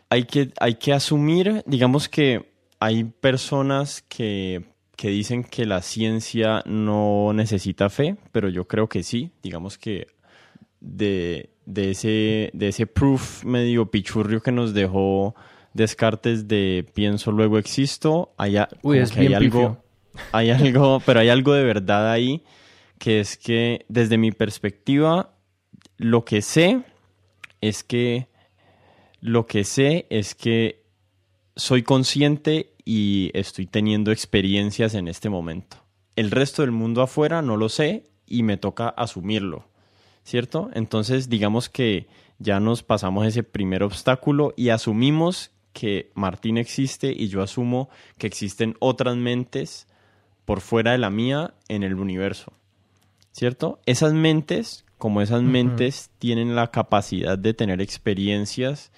Hay, que, hay que asumir, digamos que hay personas que, que dicen que la ciencia no necesita fe, pero yo creo que sí. Digamos que de, de ese, de ese proof medio pichurrio que nos dejó Descartes de pienso luego existo, hay, a- Uy, como es que hay algo, hay algo, pero hay algo de verdad ahí, que es que desde mi perspectiva, lo que sé es que lo que sé es que soy consciente y estoy teniendo experiencias en este momento. El resto del mundo afuera no lo sé y me toca asumirlo, ¿cierto? Entonces digamos que ya nos pasamos ese primer obstáculo y asumimos que Martín existe y yo asumo que existen otras mentes por fuera de la mía en el universo. ¿Cierto? Esas mentes, como esas mentes tienen la capacidad de tener experiencias,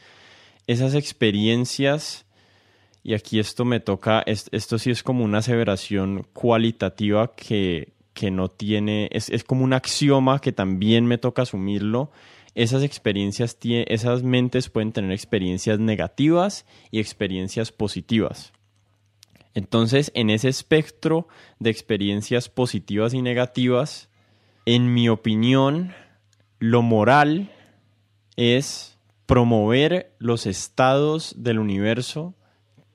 esas experiencias, y aquí esto me toca, es- esto sí es como una aseveración cualitativa que, que no tiene, es, es como un axioma que también me toca asumirlo. Esas experiencias, esas mentes pueden tener experiencias negativas y experiencias positivas. Entonces, en ese espectro de experiencias positivas y negativas, en mi opinión, lo moral es promover los estados del universo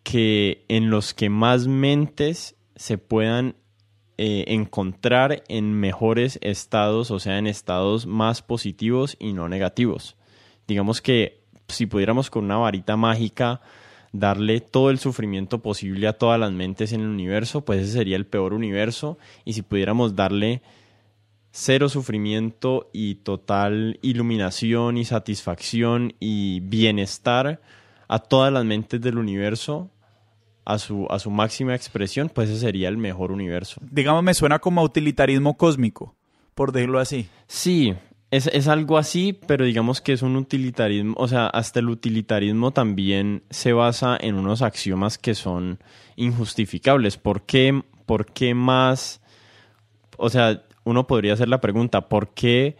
que en los que más mentes se puedan eh, encontrar en mejores estados, o sea, en estados más positivos y no negativos. Digamos que si pudiéramos con una varita mágica darle todo el sufrimiento posible a todas las mentes en el universo, pues ese sería el peor universo. Y si pudiéramos darle cero sufrimiento y total iluminación y satisfacción y bienestar a todas las mentes del universo a su, a su máxima expresión, pues ese sería el mejor universo. Digamos, me suena como utilitarismo cósmico, por decirlo así. Sí, es, es algo así, pero digamos que es un utilitarismo, o sea, hasta el utilitarismo también se basa en unos axiomas que son injustificables. ¿Por qué, por qué más? O sea, uno podría hacer la pregunta, ¿por qué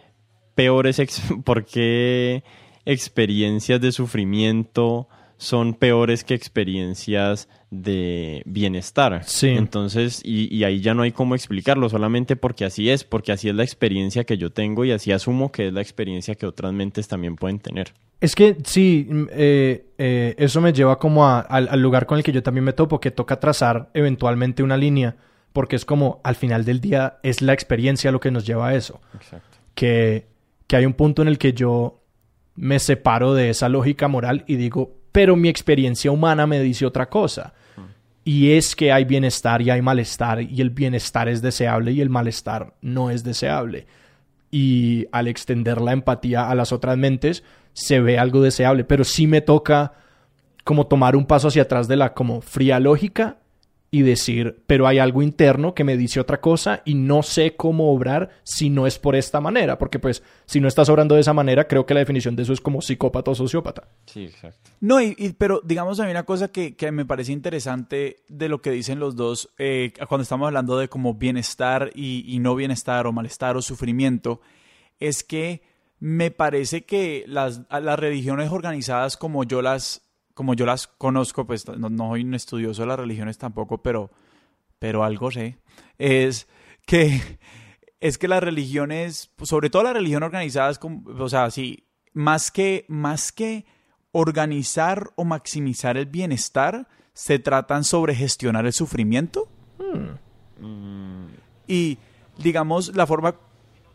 peores, ex- por qué experiencias de sufrimiento son peores que experiencias de bienestar? Sí. Entonces, y, y ahí ya no hay cómo explicarlo, solamente porque así es, porque así es la experiencia que yo tengo y así asumo que es la experiencia que otras mentes también pueden tener. Es que sí, mm, eh, eh, eso me lleva como a- al, al lugar con el que yo también me topo, que toca trazar eventualmente una línea, porque es como al final del día es la experiencia lo que nos lleva a eso. Exacto. Que, que hay un punto en el que yo me separo de esa lógica moral y digo, pero mi experiencia humana me dice otra cosa. Y es que hay bienestar y hay malestar y el bienestar es deseable y el malestar no es deseable. Y al extender la empatía a las otras mentes se ve algo deseable, pero sí me toca como tomar un paso hacia atrás de la como fría lógica y decir, pero hay algo interno que me dice otra cosa y no sé cómo obrar si no es por esta manera, porque pues si no estás obrando de esa manera, creo que la definición de eso es como psicópata o sociópata. Sí, exacto. No, y, y- pero digamos a mí una cosa que, que me parece interesante de lo que dicen los dos eh, cuando estamos hablando de como bienestar y, y no bienestar o malestar o sufrimiento, es que me parece que las, las religiones organizadas como yo las, como yo las conozco, pues no, no soy un estudioso de las religiones tampoco, pero, pero algo sé, es que, es que las religiones, sobre todo las religiones organizadas, como- o sea, sí, más que, más que organizar o maximizar el bienestar, se tratan sobre gestionar el sufrimiento. Y digamos, la forma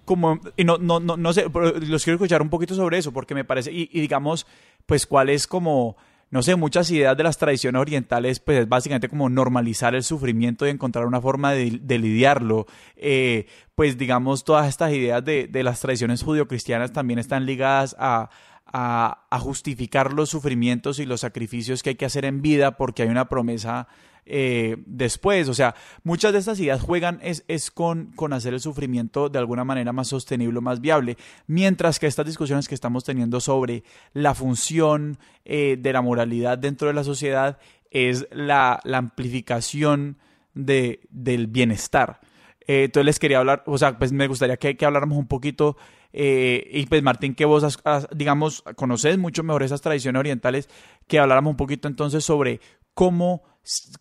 como, y no, no, no, no sé, los quiero escuchar un poquito sobre eso, porque me parece, y, y digamos, pues cuál es como no sé, muchas ideas de las tradiciones orientales, pues es básicamente como normalizar el sufrimiento y encontrar una forma de, lidiarlo. Eh, pues digamos, todas estas ideas de, de las tradiciones judio-cristianas también están ligadas a, a, justificar los sufrimientos y los sacrificios que hay que hacer en vida porque hay una promesa eh, después. O sea, muchas de estas ideas juegan es, es con, con, hacer el sufrimiento de alguna manera más sostenible, más viable, mientras que estas discusiones que estamos teniendo sobre la función eh, de la moralidad dentro de la sociedad es la, la amplificación de, del bienestar. Eh, entonces les quería hablar, o sea, pues me gustaría que, que habláramos un poquito y pues Martín, que vos, digamos, conoces mucho mejor esas tradiciones orientales, que habláramos un poquito entonces sobre cómo,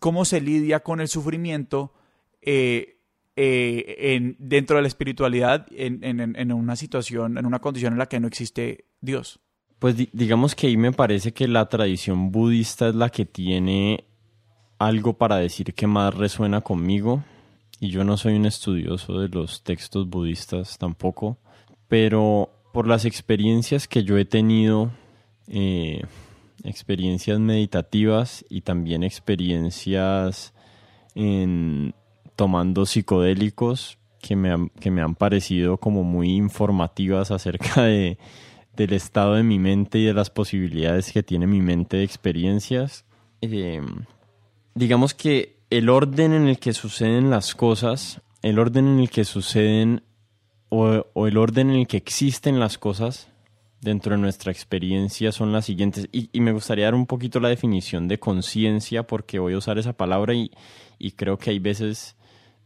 cómo se lidia con el sufrimiento eh, eh, en, dentro de la espiritualidad en, una situación, en una condición en la que no existe Dios. Pues digamos que ahí me parece que la tradición budista es la que tiene algo para decir que más resuena conmigo. Y yo no soy un estudioso de los textos budistas tampoco pero por las experiencias que yo he tenido, eh, experiencias meditativas y también experiencias en tomando psicodélicos que me han, que me han parecido como muy informativas acerca de, del estado de mi mente y de las posibilidades que tiene mi mente de experiencias. Eh, digamos que el orden en el que suceden las cosas, el orden en el que suceden o, el orden en el que existen las cosas dentro de nuestra experiencia son las siguientes. Y, me gustaría dar un poquito la definición de conciencia porque voy a usar esa palabra y, creo que hay veces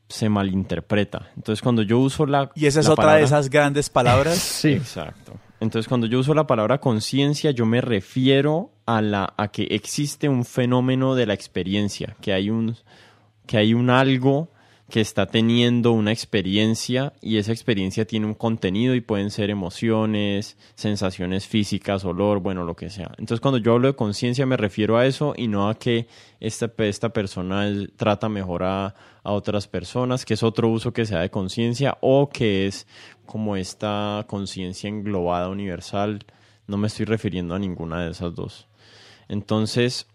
se malinterpreta. Entonces cuando yo uso la... Y esa es otra de esas grandes palabras. sí. Exacto. Entonces cuando yo uso la palabra conciencia yo me refiero a, la, a que existe un fenómeno de la experiencia, que hay un, que hay un algo que está teniendo una experiencia y esa experiencia tiene un contenido y pueden ser emociones, sensaciones físicas, olor, bueno, lo que sea. Entonces cuando yo hablo de conciencia me refiero a eso y no a que esta, esta persona trata mejor a, a otras personas, que es otro uso que se da de conciencia o que es como esta conciencia englobada universal. No me estoy refiriendo a ninguna de esas dos. Entonces,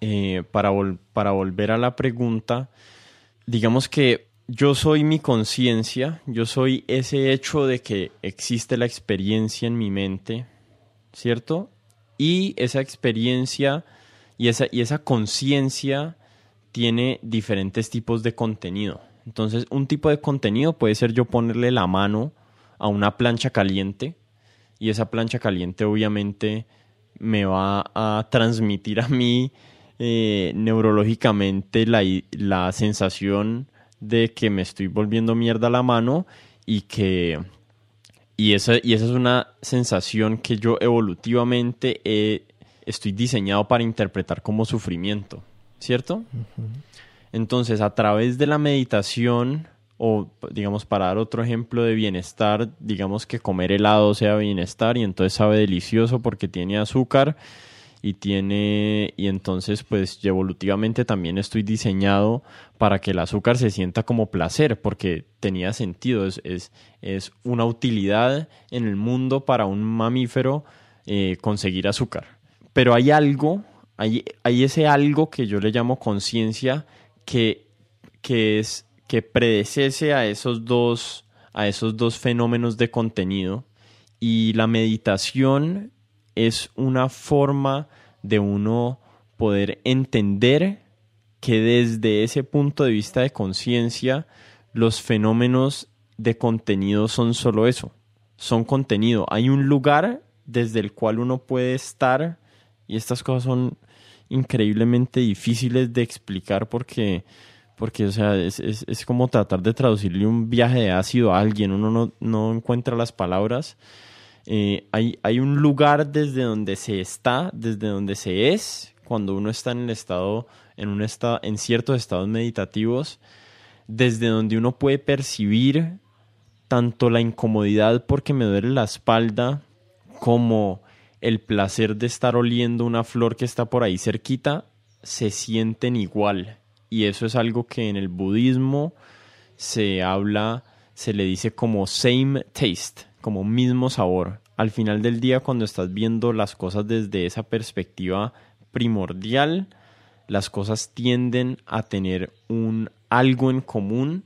eh, para, para volver a la pregunta, digamos que yo soy mi conciencia, yo soy ese hecho de que existe la experiencia en mi mente, ¿cierto? Y esa experiencia y esa, y esa conciencia tiene diferentes tipos de contenido. Entonces, un tipo de contenido puede ser yo ponerle la mano a una plancha caliente y esa plancha caliente obviamente me va a transmitir a mí eh, neurológicamente la, la sensación de que me estoy volviendo mierda la mano y que y esa, y esa es una sensación que yo evolutivamente estoy diseñado para interpretar como sufrimiento, ¿cierto? Entonces, a través de la meditación, o digamos, para dar otro ejemplo de bienestar, digamos que comer helado sea bienestar y entonces sabe delicioso porque tiene azúcar y tiene y entonces pues evolutivamente también estoy diseñado para que el azúcar se sienta como placer porque tenía sentido es, es, es una utilidad en el mundo para un mamífero eh, conseguir azúcar. Pero hay algo hay, hay ese algo que yo le llamo conciencia que, que es que predecese a esos dos a esos dos fenómenos de contenido y la meditación es una forma de uno poder entender que desde ese punto de vista de conciencia los fenómenos de contenido son solo eso, son contenido. Hay un lugar desde el cual uno puede estar y estas cosas son increíblemente difíciles de explicar porque, porque o sea, es, es, como tratar de traducirle un viaje de ácido a alguien, uno no, no encuentra las palabras eh, hay, hay un lugar desde donde se está, desde donde se es, cuando uno está en el estado, en un estado, en ciertos estados meditativos, desde donde uno puede percibir tanto la incomodidad porque me duele la espalda, como el placer de estar oliendo una flor que está por ahí cerquita, se sienten igual. Y eso es algo que en el budismo se habla, se le dice como same taste como mismo sabor. al final del día cuando estás viendo las cosas desde esa perspectiva primordial, las cosas tienden a tener un algo en común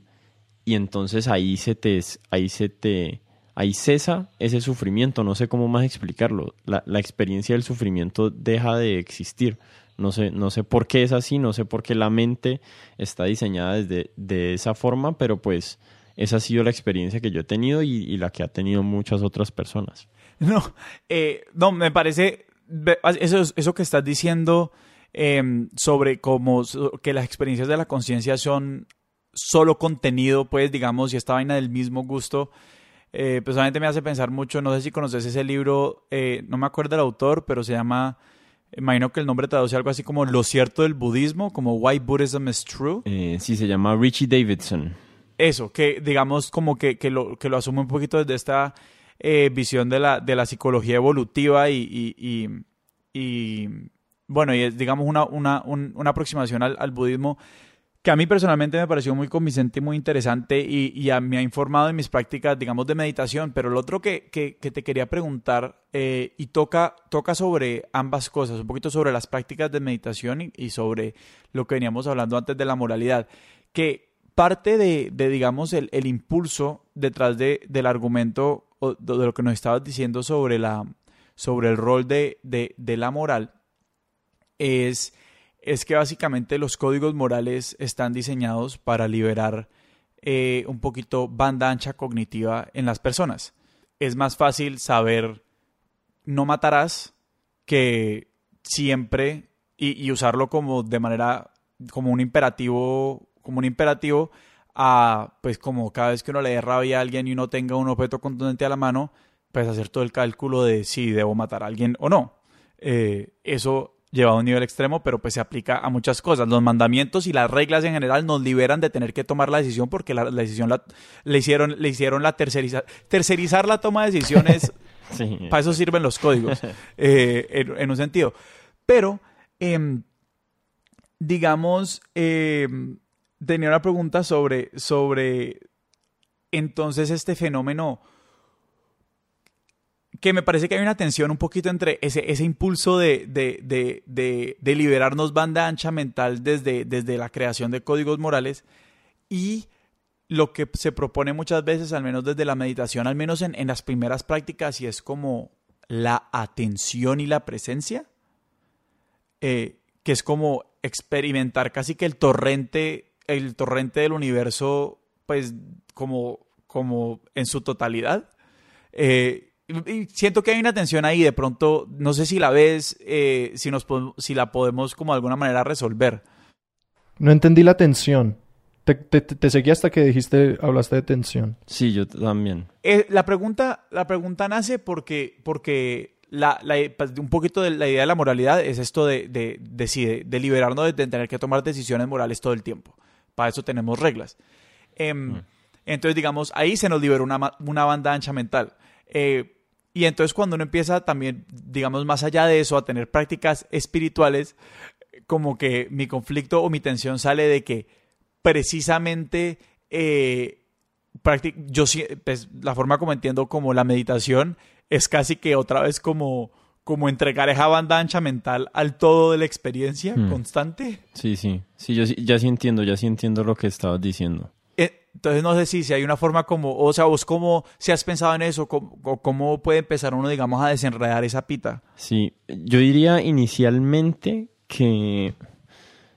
y entonces ahí se te ahí se te ahí cesa ese sufrimiento, no sé cómo más explicarlo. La, experiencia del sufrimiento deja de existir. No sé, no sé por qué es así, no sé por qué la mente está diseñada desde, de esa forma, pero pues esa ha sido la experiencia que yo he tenido y, la que ha tenido muchas otras personas. No, eh, no, me parece, eso, eso que estás diciendo em, sobre cómo que las experiencias de la conciencia son solo contenido, pues digamos, y esta vaina del mismo gusto, eh, personalmente me hace pensar mucho, no sé si conoces ese libro, eh, no me acuerdo el autor, pero se llama, imagino que el nombre traduce algo así como Lo cierto del budismo, como Why Buddhism is True. Eh, sí, se llama Richie Davidson. Eso, que digamos como que, que, lo, que lo asume un poquito desde esta eh, visión de la, de la psicología evolutiva y, y, bueno, y es digamos una, una, una aproximación al, al budismo que a mí personalmente me pareció muy convincente y muy interesante y, y me ha informado en mis prácticas, digamos, de meditación. Pero lo otro que, que, te quería preguntar eh, y toca, toca sobre ambas cosas, un poquito sobre las prácticas de meditación y, sobre lo que veníamos hablando antes de la moralidad, que parte de, de digamos, el, el, impulso detrás de, del argumento de, lo que nos estabas diciendo sobre, la, sobre el rol de, de, la moral es es que básicamente los códigos morales están diseñados para liberar eh, un poquito banda ancha cognitiva en las personas. Es más fácil saber no matarás que siempre y, usarlo como de manera como un imperativo como un imperativo a pues como cada vez que uno le dé rabia a alguien y uno tenga un objeto contundente a la mano pues hacer todo el cálculo de si debo matar a alguien o no eh, eso llevado a un nivel extremo, pero pues se aplica a muchas cosas. Los mandamientos y las reglas en general nos liberan de tener que tomar la decisión porque la, decisión la, le hicieron, le hicieron la tercerizar. Tercerizar la toma de decisiones, para eso sirven los códigos, eh, en, un sentido. Pero, em, digamos, em, tenía una pregunta sobre, sobre entonces este fenómeno que me parece que hay una tensión un poquito entre ese, ese impulso de, de, de, de, liberarnos banda ancha mental desde, desde la creación de códigos morales y lo que se propone muchas veces, al menos desde la meditación, al menos en, en las primeras prácticas, y es como la atención y la presencia, eh, que es como experimentar casi que el torrente, el torrente del universo, pues como, como en su totalidad. Eh, siento que hay una tensión ahí, de pronto, no sé si la ves, eh, si, nos si la podemos como de alguna manera resolver. No entendí la tensión. Te, te, seguí hasta que dijiste, hablaste de tensión. Sí, yo también. Eh, la, pregunta, la pregunta nace porque, porque la, la, pues, un poquito de la idea de la moralidad es esto de, de, de, de liberarnos de, tener que tomar decisiones morales todo el tiempo. Para eso tenemos reglas. Em, mm. Entonces, digamos, ahí se nos liberó una, una banda ancha mental. Eh, y entonces cuando uno empieza también, digamos, más allá de eso, a tener prácticas espirituales, como que mi conflicto o mi tensión sale de que precisamente eh, yo pues, la forma como entiendo como la meditación es casi que otra vez como como entregar esa banda ancha mental al todo de la experiencia hmm. constante. Sí, sí, sí, yo ya sí entiendo, ya sí entiendo lo que estabas diciendo. Entonces no sé si, si hay una forma como, o sea, vos cómo, si has pensado en eso, cómo, cómo puede empezar uno, digamos, a desenredar esa pita. Sí, yo diría inicialmente que,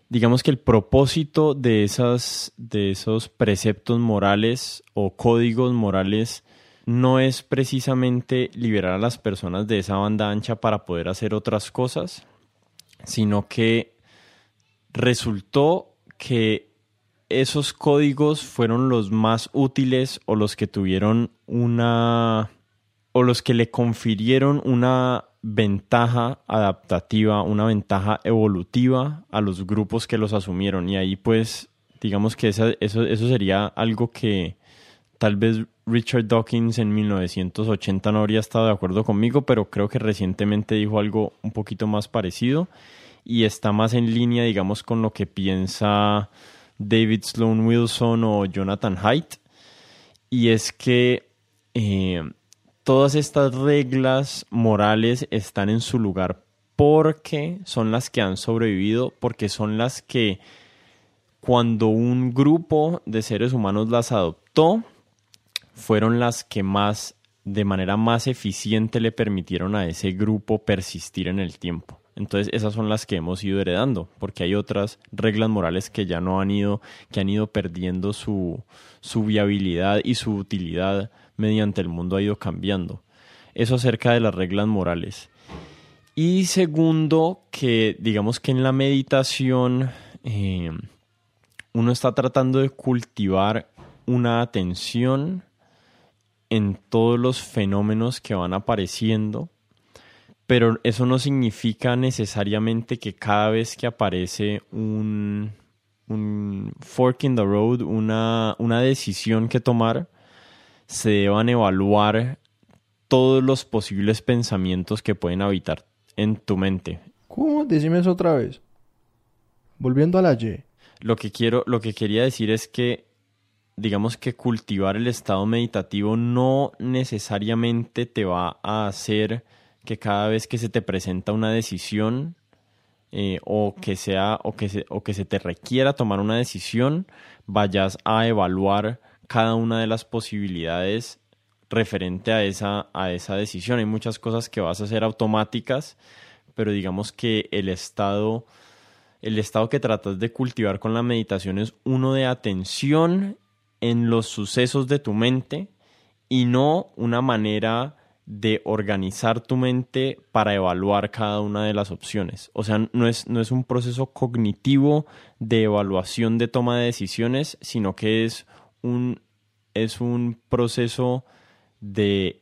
digamos que el propósito de, esas, de esos preceptos morales o códigos morales no es precisamente liberar a las personas de esa banda ancha para poder hacer otras cosas, sino que resultó que esos códigos fueron los más útiles o los que tuvieron una o los que le confirieron una ventaja adaptativa, una ventaja evolutiva a los grupos que los asumieron. Y ahí pues digamos que eso, eso sería algo que tal vez Richard Dawkins en 1980 no habría estado de acuerdo conmigo, pero creo que recientemente dijo algo un poquito más parecido y está más en línea, digamos, con lo que piensa David Sloan Wilson o Jonathan Haidt. Y es que eh, todas estas reglas morales están en su lugar porque son las que han sobrevivido, porque son las que cuando un grupo de seres humanos las adoptó, fueron las que más, de manera más eficiente, le permitieron a ese grupo persistir en el tiempo. Entonces esas son las que hemos ido heredando, porque hay otras reglas morales que ya no han ido, que han ido perdiendo su, su viabilidad y su utilidad mediante el mundo ha ido cambiando. Eso acerca de las reglas morales. Y segundo, que digamos que en la meditación eh, uno está tratando de cultivar una atención en todos los fenómenos que van apareciendo, pero eso no significa necesariamente que cada vez que aparece un, un fork in the road, una, una decisión que tomar, se deban evaluar todos los posibles pensamientos que pueden habitar en tu mente. ¿Cómo? Decime eso otra vez. Volviendo a la Y. Lo que quiero, lo que quería decir es que digamos que cultivar el estado meditativo no necesariamente te va a hacer que cada vez que se te presenta una decisión eh, o que sea o que se, o que se te requiera tomar una decisión vayas a evaluar cada una de las posibilidades referente a esa, a esa decisión. Hay muchas cosas que vas a hacer automáticas, pero digamos que el estado, el estado que tratas de cultivar con la meditación es uno de atención en los sucesos de tu mente y no una manera de organizar tu mente para evaluar cada una de las opciones. O sea, no es, no es un proceso cognitivo de evaluación de toma de decisiones, sino que es un, es un proceso de,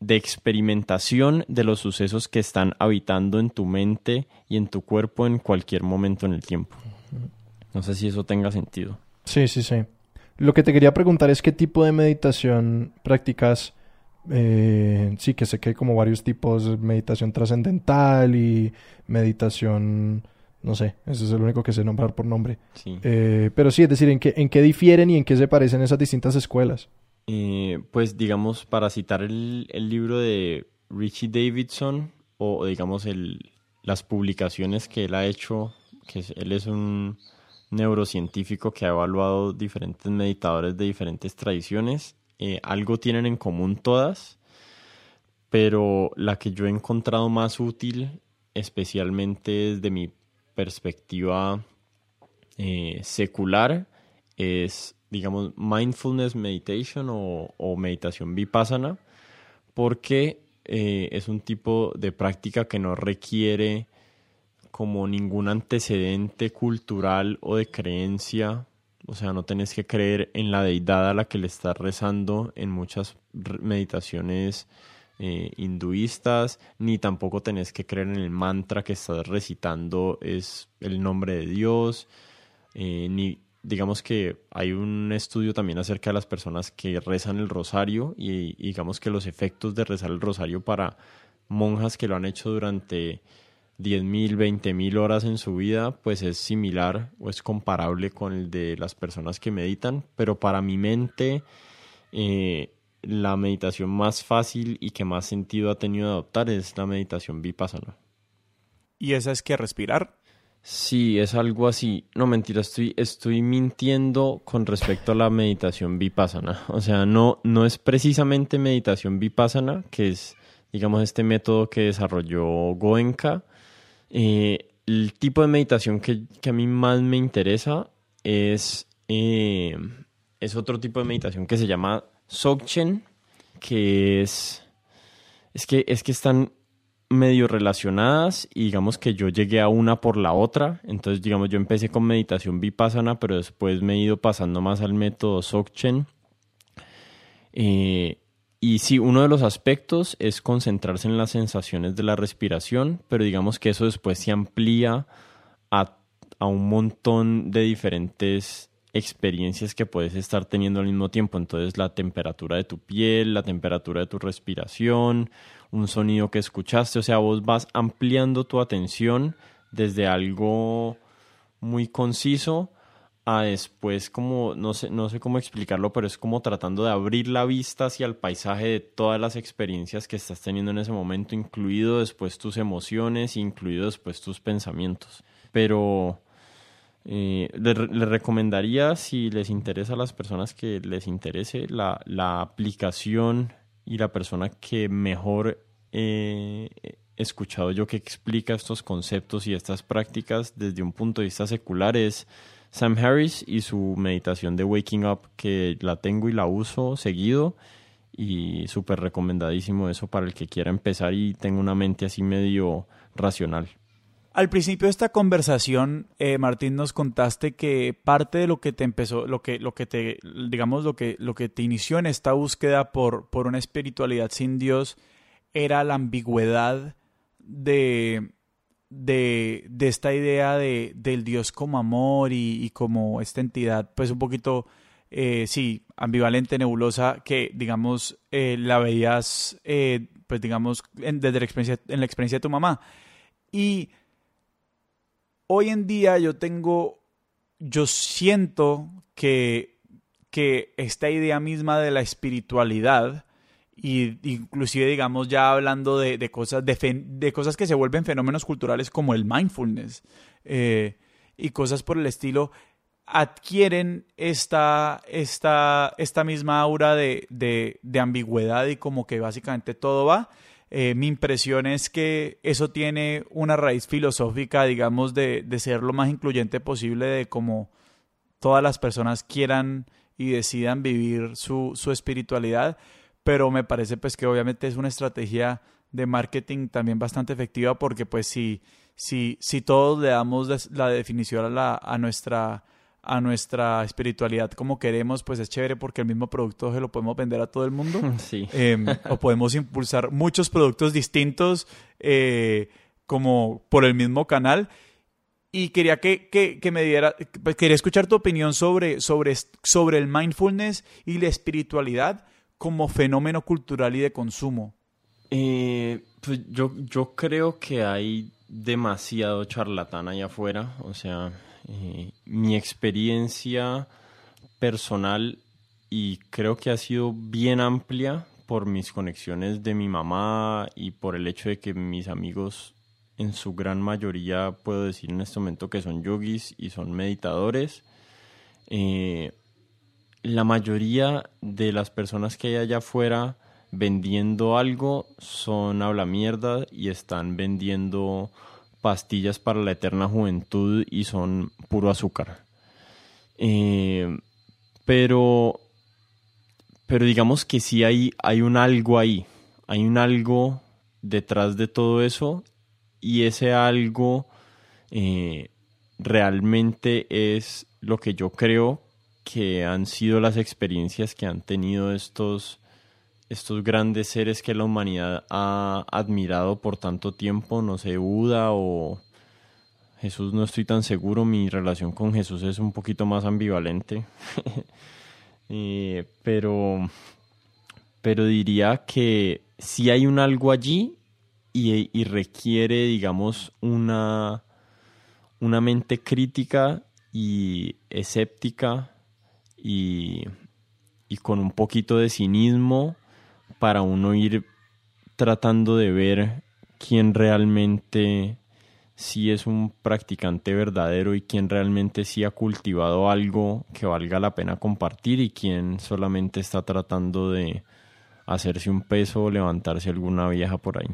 de experimentación de los sucesos que están habitando en tu mente y en tu cuerpo en cualquier momento en el tiempo. No sé si eso tenga sentido. Sí, sí, sí. Lo que te quería preguntar es qué tipo de meditación practicas. Eh, sí, que sé que hay como varios tipos, meditación trascendental y meditación, no sé, ese es el único que sé nombrar por nombre. Sí. Eh, pero sí, es decir, ¿en qué, ¿en qué difieren y en qué se parecen esas distintas escuelas? Eh, pues digamos, para citar el, el, libro de Richie Davidson o digamos el, las publicaciones que él ha hecho, que él es un neurocientífico que ha evaluado diferentes meditadores de diferentes tradiciones. Eh, algo tienen en común todas, pero la que yo he encontrado más útil, especialmente desde mi perspectiva eh, secular, es, digamos, mindfulness meditation o, meditación vipassana, porque eh, es un tipo de práctica que no requiere como ningún antecedente cultural o de creencia. O sea, no tenés que creer en la deidad a la que le estás rezando en muchas meditaciones eh, hinduistas, ni tampoco tenés que creer en el mantra que estás recitando es el nombre de Dios, eh, ni digamos que hay un estudio también acerca de las personas que rezan el rosario y, y digamos que los efectos de rezar el rosario para monjas que lo han hecho durante 10.000, 20.000 horas en su vida, pues es similar o es comparable con el de las personas que meditan, pero para mi mente eh, la meditación más fácil y que más sentido ha tenido de adoptar es la meditación vipassana. ¿Y esa es que respirar? Sí, es algo así. No, mentira, estoy, estoy mintiendo con respecto a la meditación vipassana. O sea, no, no es precisamente meditación vipassana, que es, digamos, este método que desarrolló Goenka, eh, el tipo de meditación que, que, a mí más me interesa es, eh, es otro tipo de meditación que se llama Dzogchen, que es, es, que, es que están medio relacionadas y digamos que yo llegué a una por la otra. Entonces, digamos, yo empecé con meditación vipassana, pero después me he ido pasando más al método Dzogchen. Eh, y sí, uno de los aspectos es concentrarse en las sensaciones de la respiración, pero digamos que eso después se amplía a, a, un montón de diferentes experiencias que puedes estar teniendo al mismo tiempo. Entonces la temperatura de tu piel, la temperatura de tu respiración, un sonido que escuchaste, o sea, vos vas ampliando tu atención desde algo muy conciso a después como, no sé, no sé cómo explicarlo, pero es como tratando de abrir la vista hacia el paisaje de todas las experiencias que estás teniendo en ese momento, incluido después tus emociones, incluido después tus pensamientos. Pero eh, le, recomendaría, si les interesa a las personas que les interese, la, la aplicación y la persona que mejor he escuchado yo que explica estos conceptos y estas prácticas desde un punto de vista secular es Sam Harris y su meditación de Waking Up, que la tengo y la uso seguido y súper recomendadísimo eso para el que quiera empezar y tenga una mente así medio racional. Al principio de esta conversación, eh, Martín, nos contaste que parte de lo que te empezó, lo que, lo que te, digamos, lo que, lo que te inició en esta búsqueda por, por una espiritualidad sin Dios era la ambigüedad de, de, de esta idea de, del Dios como amor y, como esta entidad, pues un poquito, eh, sí, ambivalente, nebulosa, que digamos eh, la veías, eh, pues digamos, en, desde la experiencia, en la experiencia de tu mamá. Y hoy en día yo tengo, yo siento que, que esta idea misma de la espiritualidad, y inclusive digamos ya hablando de, de cosas de, cosas que se vuelven fenómenos culturales como el mindfulness eh, y cosas por el estilo adquieren esta, esta, esta misma aura de, de, ambigüedad y como que básicamente todo va. Eh, mi impresión es que eso tiene una raíz filosófica, digamos, de, de ser lo más incluyente posible, de cómo todas las personas quieran y decidan vivir su, su espiritualidad pero me parece pues que obviamente es una estrategia de marketing también bastante efectiva porque pues si, si, si todos le damos la definición a, la, a, nuestra, a nuestra espiritualidad como queremos, pues es chévere porque el mismo producto se lo podemos vender a todo el mundo. Sí. Em, o podemos impulsar muchos productos distintos eh, como por el mismo canal. Y quería que, que, que me diera, pues, quería escuchar tu opinión sobre, sobre, sobre el mindfulness y la espiritualidad como fenómeno cultural y de consumo? Eh, pues yo, creo que hay demasiado charlatán allá afuera. O sea, eh, mi experiencia personal y creo que ha sido bien amplia por mis conexiones de mi mamá y por el hecho de que mis amigos en su gran mayoría puedo decir en este momento que son yogis y son meditadores. Eh, la mayoría de las personas que hay allá afuera vendiendo algo son habla mierda y están vendiendo pastillas para la eterna juventud y son puro azúcar. Eh, pero, pero digamos que sí hay, hay un algo ahí, hay un algo detrás de todo eso y ese algo eh, realmente es lo que yo creo que han sido las experiencias que han tenido estos, estos grandes seres que la humanidad ha admirado por tanto tiempo, no sé, Buda o Jesús, no estoy tan seguro, mi relación con Jesús es un poquito más ambivalente, eh, pero, pero diría que si hay un algo allí y, y requiere, digamos, una, una mente crítica y escéptica y, con un poquito de cinismo para uno ir tratando de ver quién realmente sí es un practicante verdadero y quién realmente sí ha cultivado algo que valga la pena compartir y quién solamente está tratando de hacerse un peso o levantarse alguna vieja por ahí.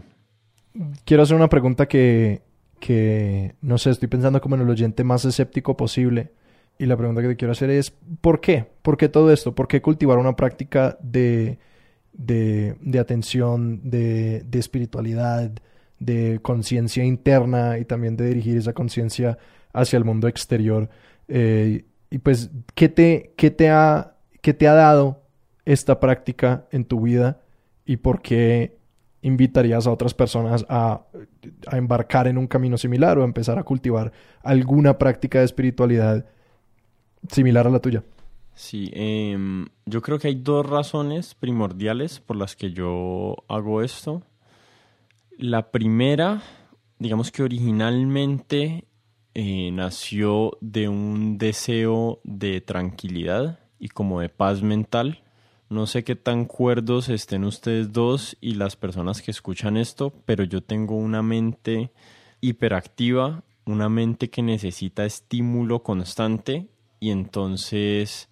Quiero hacer una pregunta que, que no sé, estoy pensando como en el oyente más escéptico posible. Y la pregunta que te quiero hacer es, ¿por qué? ¿Por qué todo esto? ¿Por qué cultivar una práctica de, de, atención, de, de, espiritualidad, de conciencia interna y también de dirigir esa conciencia hacia el mundo exterior? Eh, y pues, ¿qué te, qué, te ha, ¿qué te ha dado esta práctica en tu vida y por qué invitarías a otras personas a, a embarcar en un camino similar o a empezar a cultivar alguna práctica de espiritualidad? Similar a la tuya. Sí, em, yo creo que hay dos razones primordiales por las que yo hago esto. La primera, digamos que originalmente eh, nació de un deseo de tranquilidad y como de paz mental. No sé qué tan cuerdos estén ustedes dos y las personas que escuchan esto, pero yo tengo una mente hiperactiva, una mente que necesita estímulo constante y entonces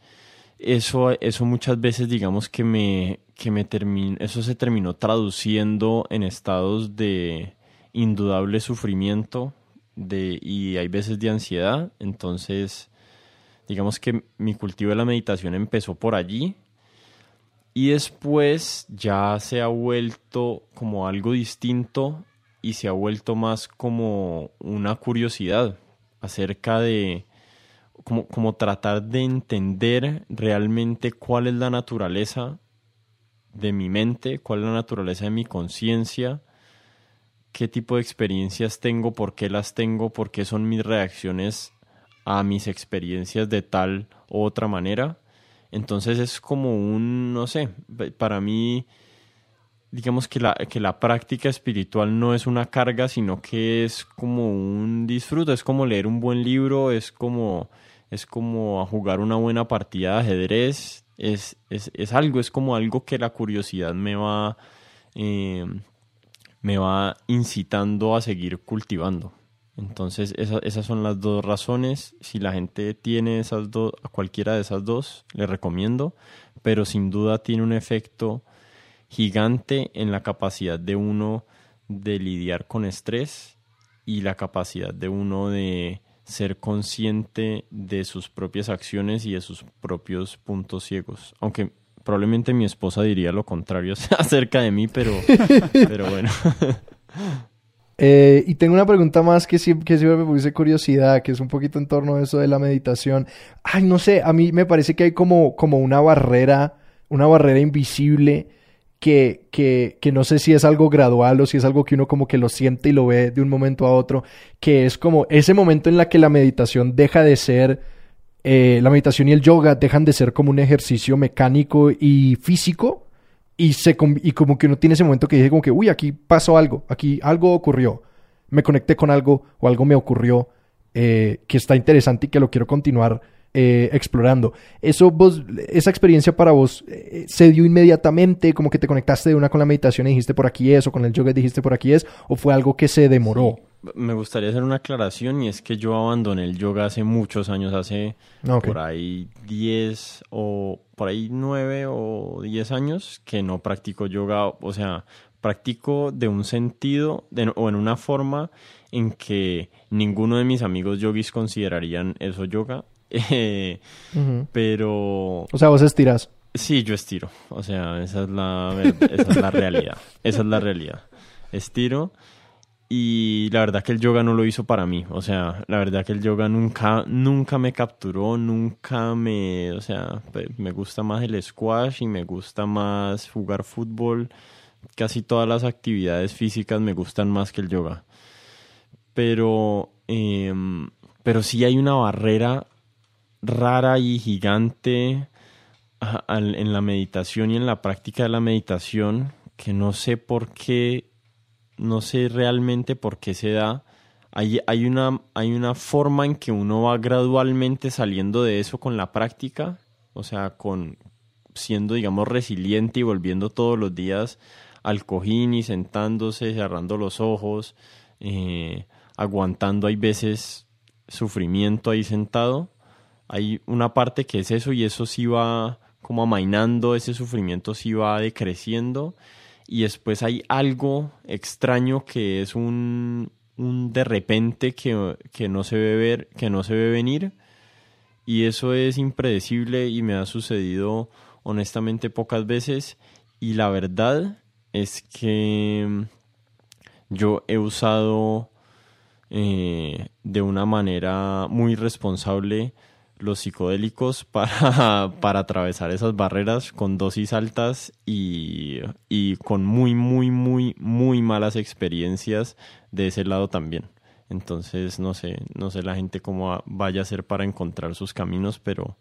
eso, eso muchas veces digamos que me, que me terminó, eso se terminó traduciendo en estados de indudable sufrimiento de, y hay veces de ansiedad. Entonces, digamos que mi cultivo de la meditación empezó por allí y después ya se ha vuelto como algo distinto y se ha vuelto más como una curiosidad acerca de como, como tratar de entender realmente cuál es la naturaleza de mi mente, cuál es la naturaleza de mi conciencia, qué tipo de experiencias tengo, por qué las tengo, por qué son mis reacciones a mis experiencias de tal u otra manera. Entonces es como un, no sé, para mí, digamos que la, que la práctica espiritual no es una carga, sino que es como un disfrute, es como leer un buen libro, es como, es como jugar una buena partida de ajedrez, es, es, es algo, es como algo que la curiosidad me va, eh, me va incitando a seguir cultivando. Entonces, esas son las dos razones. Si la gente tiene esas dos, cualquiera de esas dos, le recomiendo, pero sin duda tiene un efecto gigante en la capacidad de uno de lidiar con estrés y la capacidad de uno de ser consciente de sus propias acciones y de sus propios puntos ciegos. Aunque probablemente mi esposa diría lo contrario acerca de mí, pero, pero bueno. Eh, y tengo una pregunta más que siempre, que siempre me puse curiosidad, que es un poquito en torno a eso de la meditación. Ay, no sé, a mí me parece que hay como, como una barrera, una barrera invisible que, que, que no sé si es algo gradual o si es algo que uno como que lo siente y lo ve de un momento a otro, que es como ese momento en la que la meditación deja de ser, eh, la meditación y el yoga dejan de ser como un ejercicio mecánico y físico y, se, y como que uno tiene ese momento que dice como que, uy, aquí pasó algo, aquí algo ocurrió, me conecté con algo o algo me ocurrió eh, que está interesante y que lo quiero continuar eh, explorando. Eso vos, esa experiencia para vos eh, se dio inmediatamente, como que te conectaste de una con la meditación y dijiste por aquí es, o con el yoga y dijiste por aquí es, o fue algo que se demoró. Me gustaría hacer una aclaración y es que yo abandoné el yoga hace muchos años, hace ah, por ahí 10 o por ahí 9 o 10 años que no practico yoga, o sea, practico de un sentido o en una forma en que ninguno de mis amigos yogis considerarían eso yoga eh, pero... O sea, vos estiras. Sí, yo estiro. O sea, esa es la, esa es la realidad. Esa es la realidad. Estiro. Y la verdad que el yoga no lo hizo para mí. O sea, la verdad que el yoga nunca, nunca me capturó, nunca me... O sea, me gusta más el squash y me gusta más jugar fútbol. Casi todas las actividades físicas me gustan más que el yoga. Pero... Em, pero sí hay una barrera rara y gigante en la meditación y en la práctica de la meditación que no sé por qué, no sé realmente por qué se da. Hay, hay, una, hay una forma en que uno va gradualmente saliendo de eso con la práctica, o sea, con siendo, digamos, resiliente y volviendo todos los días al cojín y sentándose, cerrando los ojos, eh, aguantando hay veces sufrimiento ahí sentado hay una parte que es eso y eso sí va como amainando, ese sufrimiento sí va decreciendo. Y después hay algo extraño que es un, un de repente que, que, no se ve ver, que no se ve venir. Y eso es impredecible y me ha sucedido honestamente pocas veces. Y la verdad es que yo he usado eh, de una manera muy responsable los psicodélicos para, para atravesar esas barreras con dosis altas y, y con muy, muy, muy, muy malas experiencias de ese lado también. Entonces, no sé, no sé la gente cómo vaya a ser para encontrar sus caminos, pero,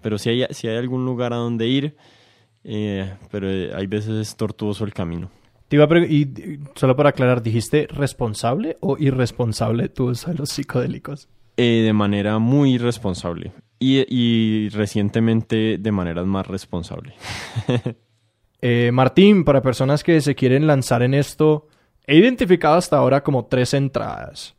pero si hay, si hay algún lugar a donde ir, eh, pero hay veces es tortuoso el camino. Te iba a y solo para aclarar, ¿dijiste responsable o irresponsable tú usas los psicodélicos? Eh, de manera muy responsable. Y, y recientemente de manera más responsable. Eh, Martín, para personas que se quieren lanzar en esto, he identificado hasta ahora como tres entradas.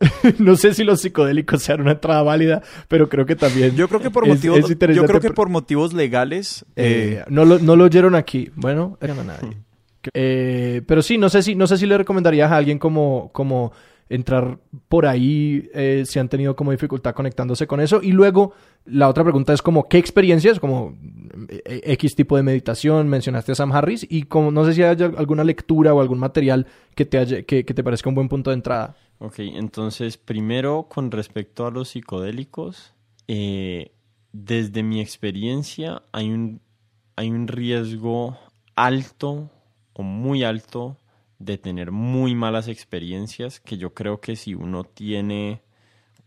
no sé si los psicodélicos sean una entrada válida, pero creo que también. Yo creo que por es- motivos, es interesante yo creo que por- por motivos legales, eh, Eh, no, lo, no lo oyeron aquí. Bueno, no a nadie. Eh, pero sí, no sé si, no sé si le recomendarías a alguien como, como entrar por ahí eh, si han tenido como dificultad conectándose con eso. Y luego, la otra pregunta es como, ¿qué experiencias? Como eh, X tipo de meditación, mencionaste a Sam Harris, y como no sé si hay alguna lectura o algún material que te, haya- que, te parezca un buen punto de entrada. Ok, entonces primero con respecto a los psicodélicos, eh, desde mi experiencia hay un, hay un riesgo alto o muy alto de tener muy malas experiencias que yo creo que si uno tiene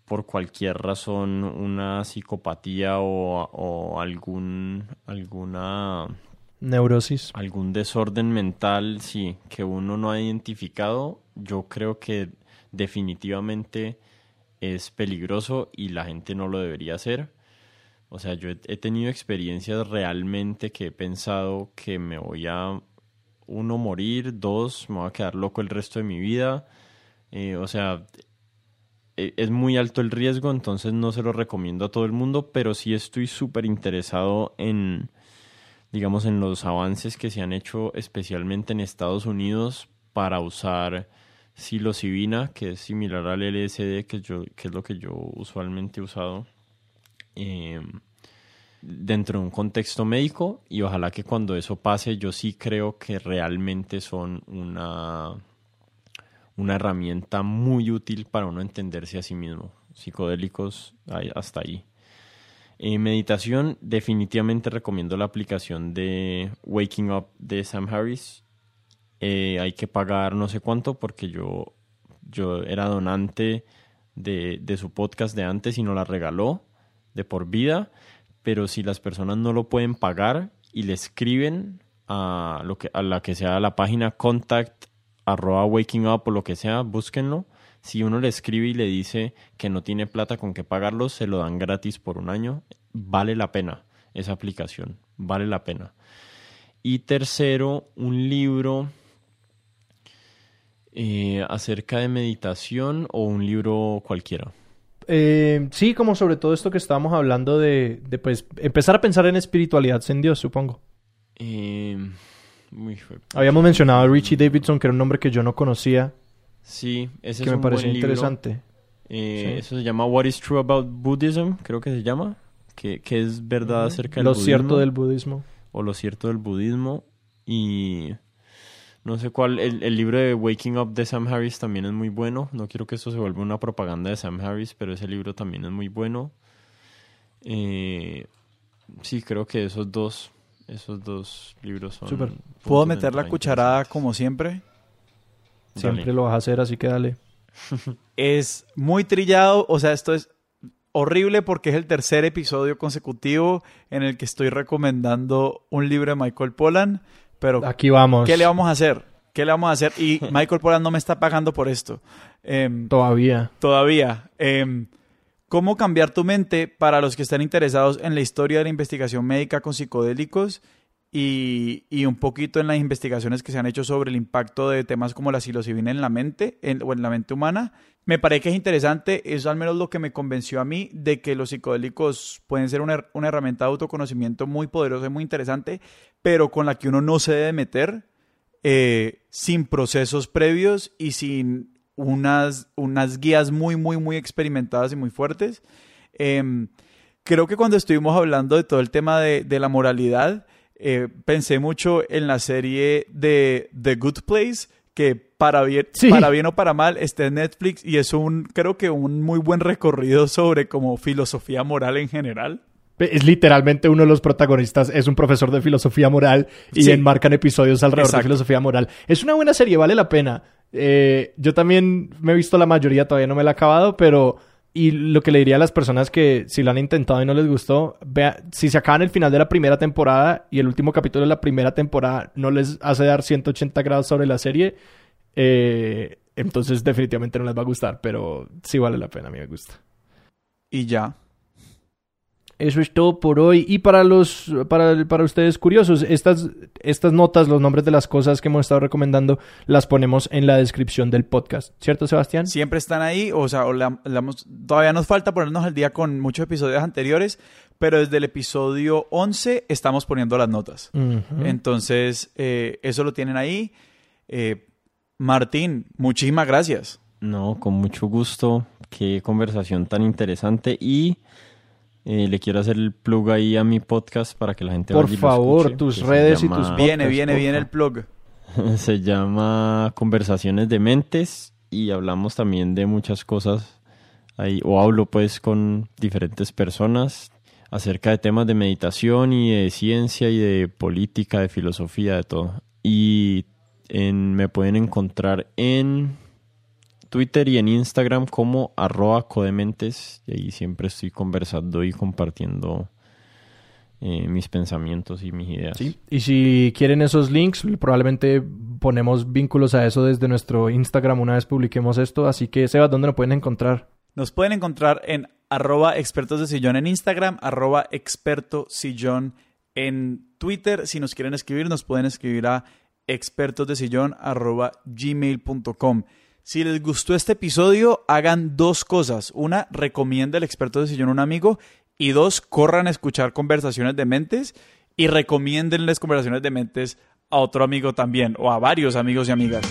por cualquier razón una psicopatía o, o algún alguna Neurosis. algún desorden mental, sí, que uno no ha identificado, yo creo que definitivamente es peligroso y la gente no lo debería hacer. O sea, yo he, he tenido experiencias realmente que he pensado que me voy a, uno, morir, dos, me voy a quedar loco el resto de mi vida. Eh, o sea, e- es muy alto el riesgo, entonces no se lo recomiendo a todo el mundo, pero sí estoy súper interesado en, digamos, en los avances que se han hecho especialmente en Estados Unidos para usar psilocibina, que es similar al LSD, que, yo, que es lo que yo usualmente he usado, eh, dentro de un contexto médico y ojalá que cuando eso pase yo sí creo que realmente son una, una herramienta muy útil para uno entenderse a sí mismo. Psicodélicos hasta ahí. Eh, meditación, definitivamente recomiendo la aplicación de Waking Up de Sam Harris. Eh, hay que pagar no sé cuánto porque yo, yo era donante de, de su podcast de antes y nos la regaló de por vida. Pero si las personas no lo pueden pagar y le escriben a, lo que, a la que sea la página contact arroba waking up o lo que sea, búsquenlo. Si uno le escribe y le dice que no tiene plata con que pagarlo, se lo dan gratis por un año. Vale la pena esa aplicación, vale la pena. Y tercero, un libro eh, acerca de meditación o un libro cualquiera. Eh, sí, como sobre todo esto que estábamos hablando de, de, pues empezar a pensar en espiritualidad en Dios, supongo. Eh, Habíamos mencionado a Richie Davidson, que era un nombre que yo no conocía, Sí, ese que es me un parecía buen interesante. Eh, Sí. Eso se llama What is True About Buddhism, creo que se llama. Que, que es verdad acerca del Lo budismo. cierto del budismo. O lo cierto del budismo. Y no sé cuál. El, el libro de Waking Up de Sam Harris también es muy bueno. No quiero que esto se vuelva una propaganda de Sam Harris, pero ese libro también es muy bueno. Eh, sí, creo que esos dos. Esos dos libros son. ¿Puedo meter la cucharada como siempre? Siempre Dale. lo vas a hacer, así que dale. Es muy trillado, o sea, esto es horrible porque es el tercer episodio consecutivo en el que estoy recomendando un libro de Michael Pollan, pero Aquí vamos. ¿qué le vamos a hacer? ¿Qué le vamos a hacer? Y Michael Pollan no me está pagando por esto. Em, Todavía. todavía. Em, ¿Cómo cambiar tu mente para los que están interesados en la historia de la investigación médica con psicodélicos y, y un poquito en las investigaciones que se han hecho sobre el impacto de temas como la psilocibina en la mente en- o en la mente humana? Me parece que es interesante, eso al menos lo que me convenció a mí de que los psicodélicos pueden ser una, una herramienta de autoconocimiento muy poderosa y muy interesante, pero con la que uno no se debe meter eh, sin procesos previos y sin unas, unas guías muy, muy, muy experimentadas y muy fuertes. Em, creo que cuando estuvimos hablando de todo el tema de, de la moralidad, eh, pensé mucho en la serie de The Good Place, que para bien, Sí. para bien o para mal está en Netflix y es un, creo que un muy buen recorrido sobre como filosofía moral en general. Es literalmente uno de los protagonistas, es un profesor de filosofía moral y Sí. enmarcan episodios alrededor Exacto. de filosofía moral. Es una buena serie, vale la pena. Eh, yo también me he visto la mayoría, todavía no me la he acabado, pero... Y lo que le diría a las personas que si lo han intentado y no les gustó, vea, si se acaban el final de la primera temporada y el último capítulo de la primera temporada no les hace dar 180 grados sobre la serie, eh, entonces definitivamente no les va a gustar, pero sí vale la pena, a mí me gusta. y ya. Eso es todo por hoy. Y para los, para, para ustedes curiosos, estas, estas notas, los nombres de las cosas que hemos estado recomendando, las ponemos en la descripción del podcast. ¿Cierto, Sebastián? Siempre están ahí, o sea, o la- la hemos- todavía nos falta ponernos al día con muchos episodios anteriores, pero desde el episodio 11 estamos poniendo las notas. Entonces, eh, eso lo tienen ahí. Eh, Martín, muchísimas gracias. No, con mucho gusto. Qué conversación tan interesante. Y eh, le quiero hacer el plug ahí a mi podcast para que la gente Por vaya y lo favor, escuche, tus redes y tus Viene, Podcast, viene, viene el plug. Se llama Conversaciones de Mentes y hablamos también de muchas cosas ahí, o hablo pues con diferentes personas acerca de temas de meditación y de ciencia y de política, de filosofía, de todo. Y en- me pueden encontrar en Twitter y en Instagram como arroba codementes y ahí siempre estoy conversando y compartiendo eh, mis pensamientos y mis ideas. Sí, y si quieren esos links, probablemente ponemos vínculos a eso desde nuestro Instagram una vez publiquemos esto. Así que, Sebas, ¿dónde lo pueden encontrar? Nos pueden encontrar en arroba expertos de sillón en Instagram, arroba experto sillón en Twitter. Si nos quieren escribir, nos pueden escribir a expertos de sillón arroba gmail.com. Si les gustó este episodio, hagan dos cosas. Una, recomienda el experto de sillón a un amigo. Y dos, corran a escuchar conversaciones de mentes y recomiéndenles conversaciones de mentes a otro amigo también o a varios amigos y amigas.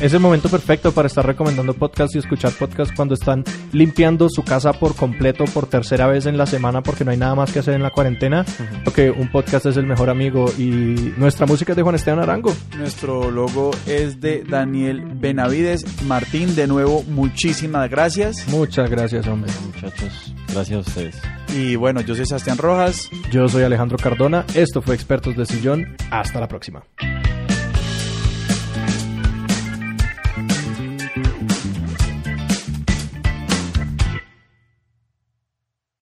Es el momento perfecto para estar recomendando podcasts y escuchar podcasts cuando están limpiando su casa por completo por tercera vez en la semana porque no hay nada más que hacer en la cuarentena. Porque un podcast es el mejor amigo y nuestra música es de Juan Esteban Arango. Nuestro logo es de Daniel Benavides. Martín, de nuevo, muchísimas gracias. Muchas gracias, hombre. Muchachos, gracias a ustedes. Y bueno, yo soy Sebastián Rojas. Yo soy Alejandro Cardona. Esto fue Expertos de Sillón. Hasta la próxima.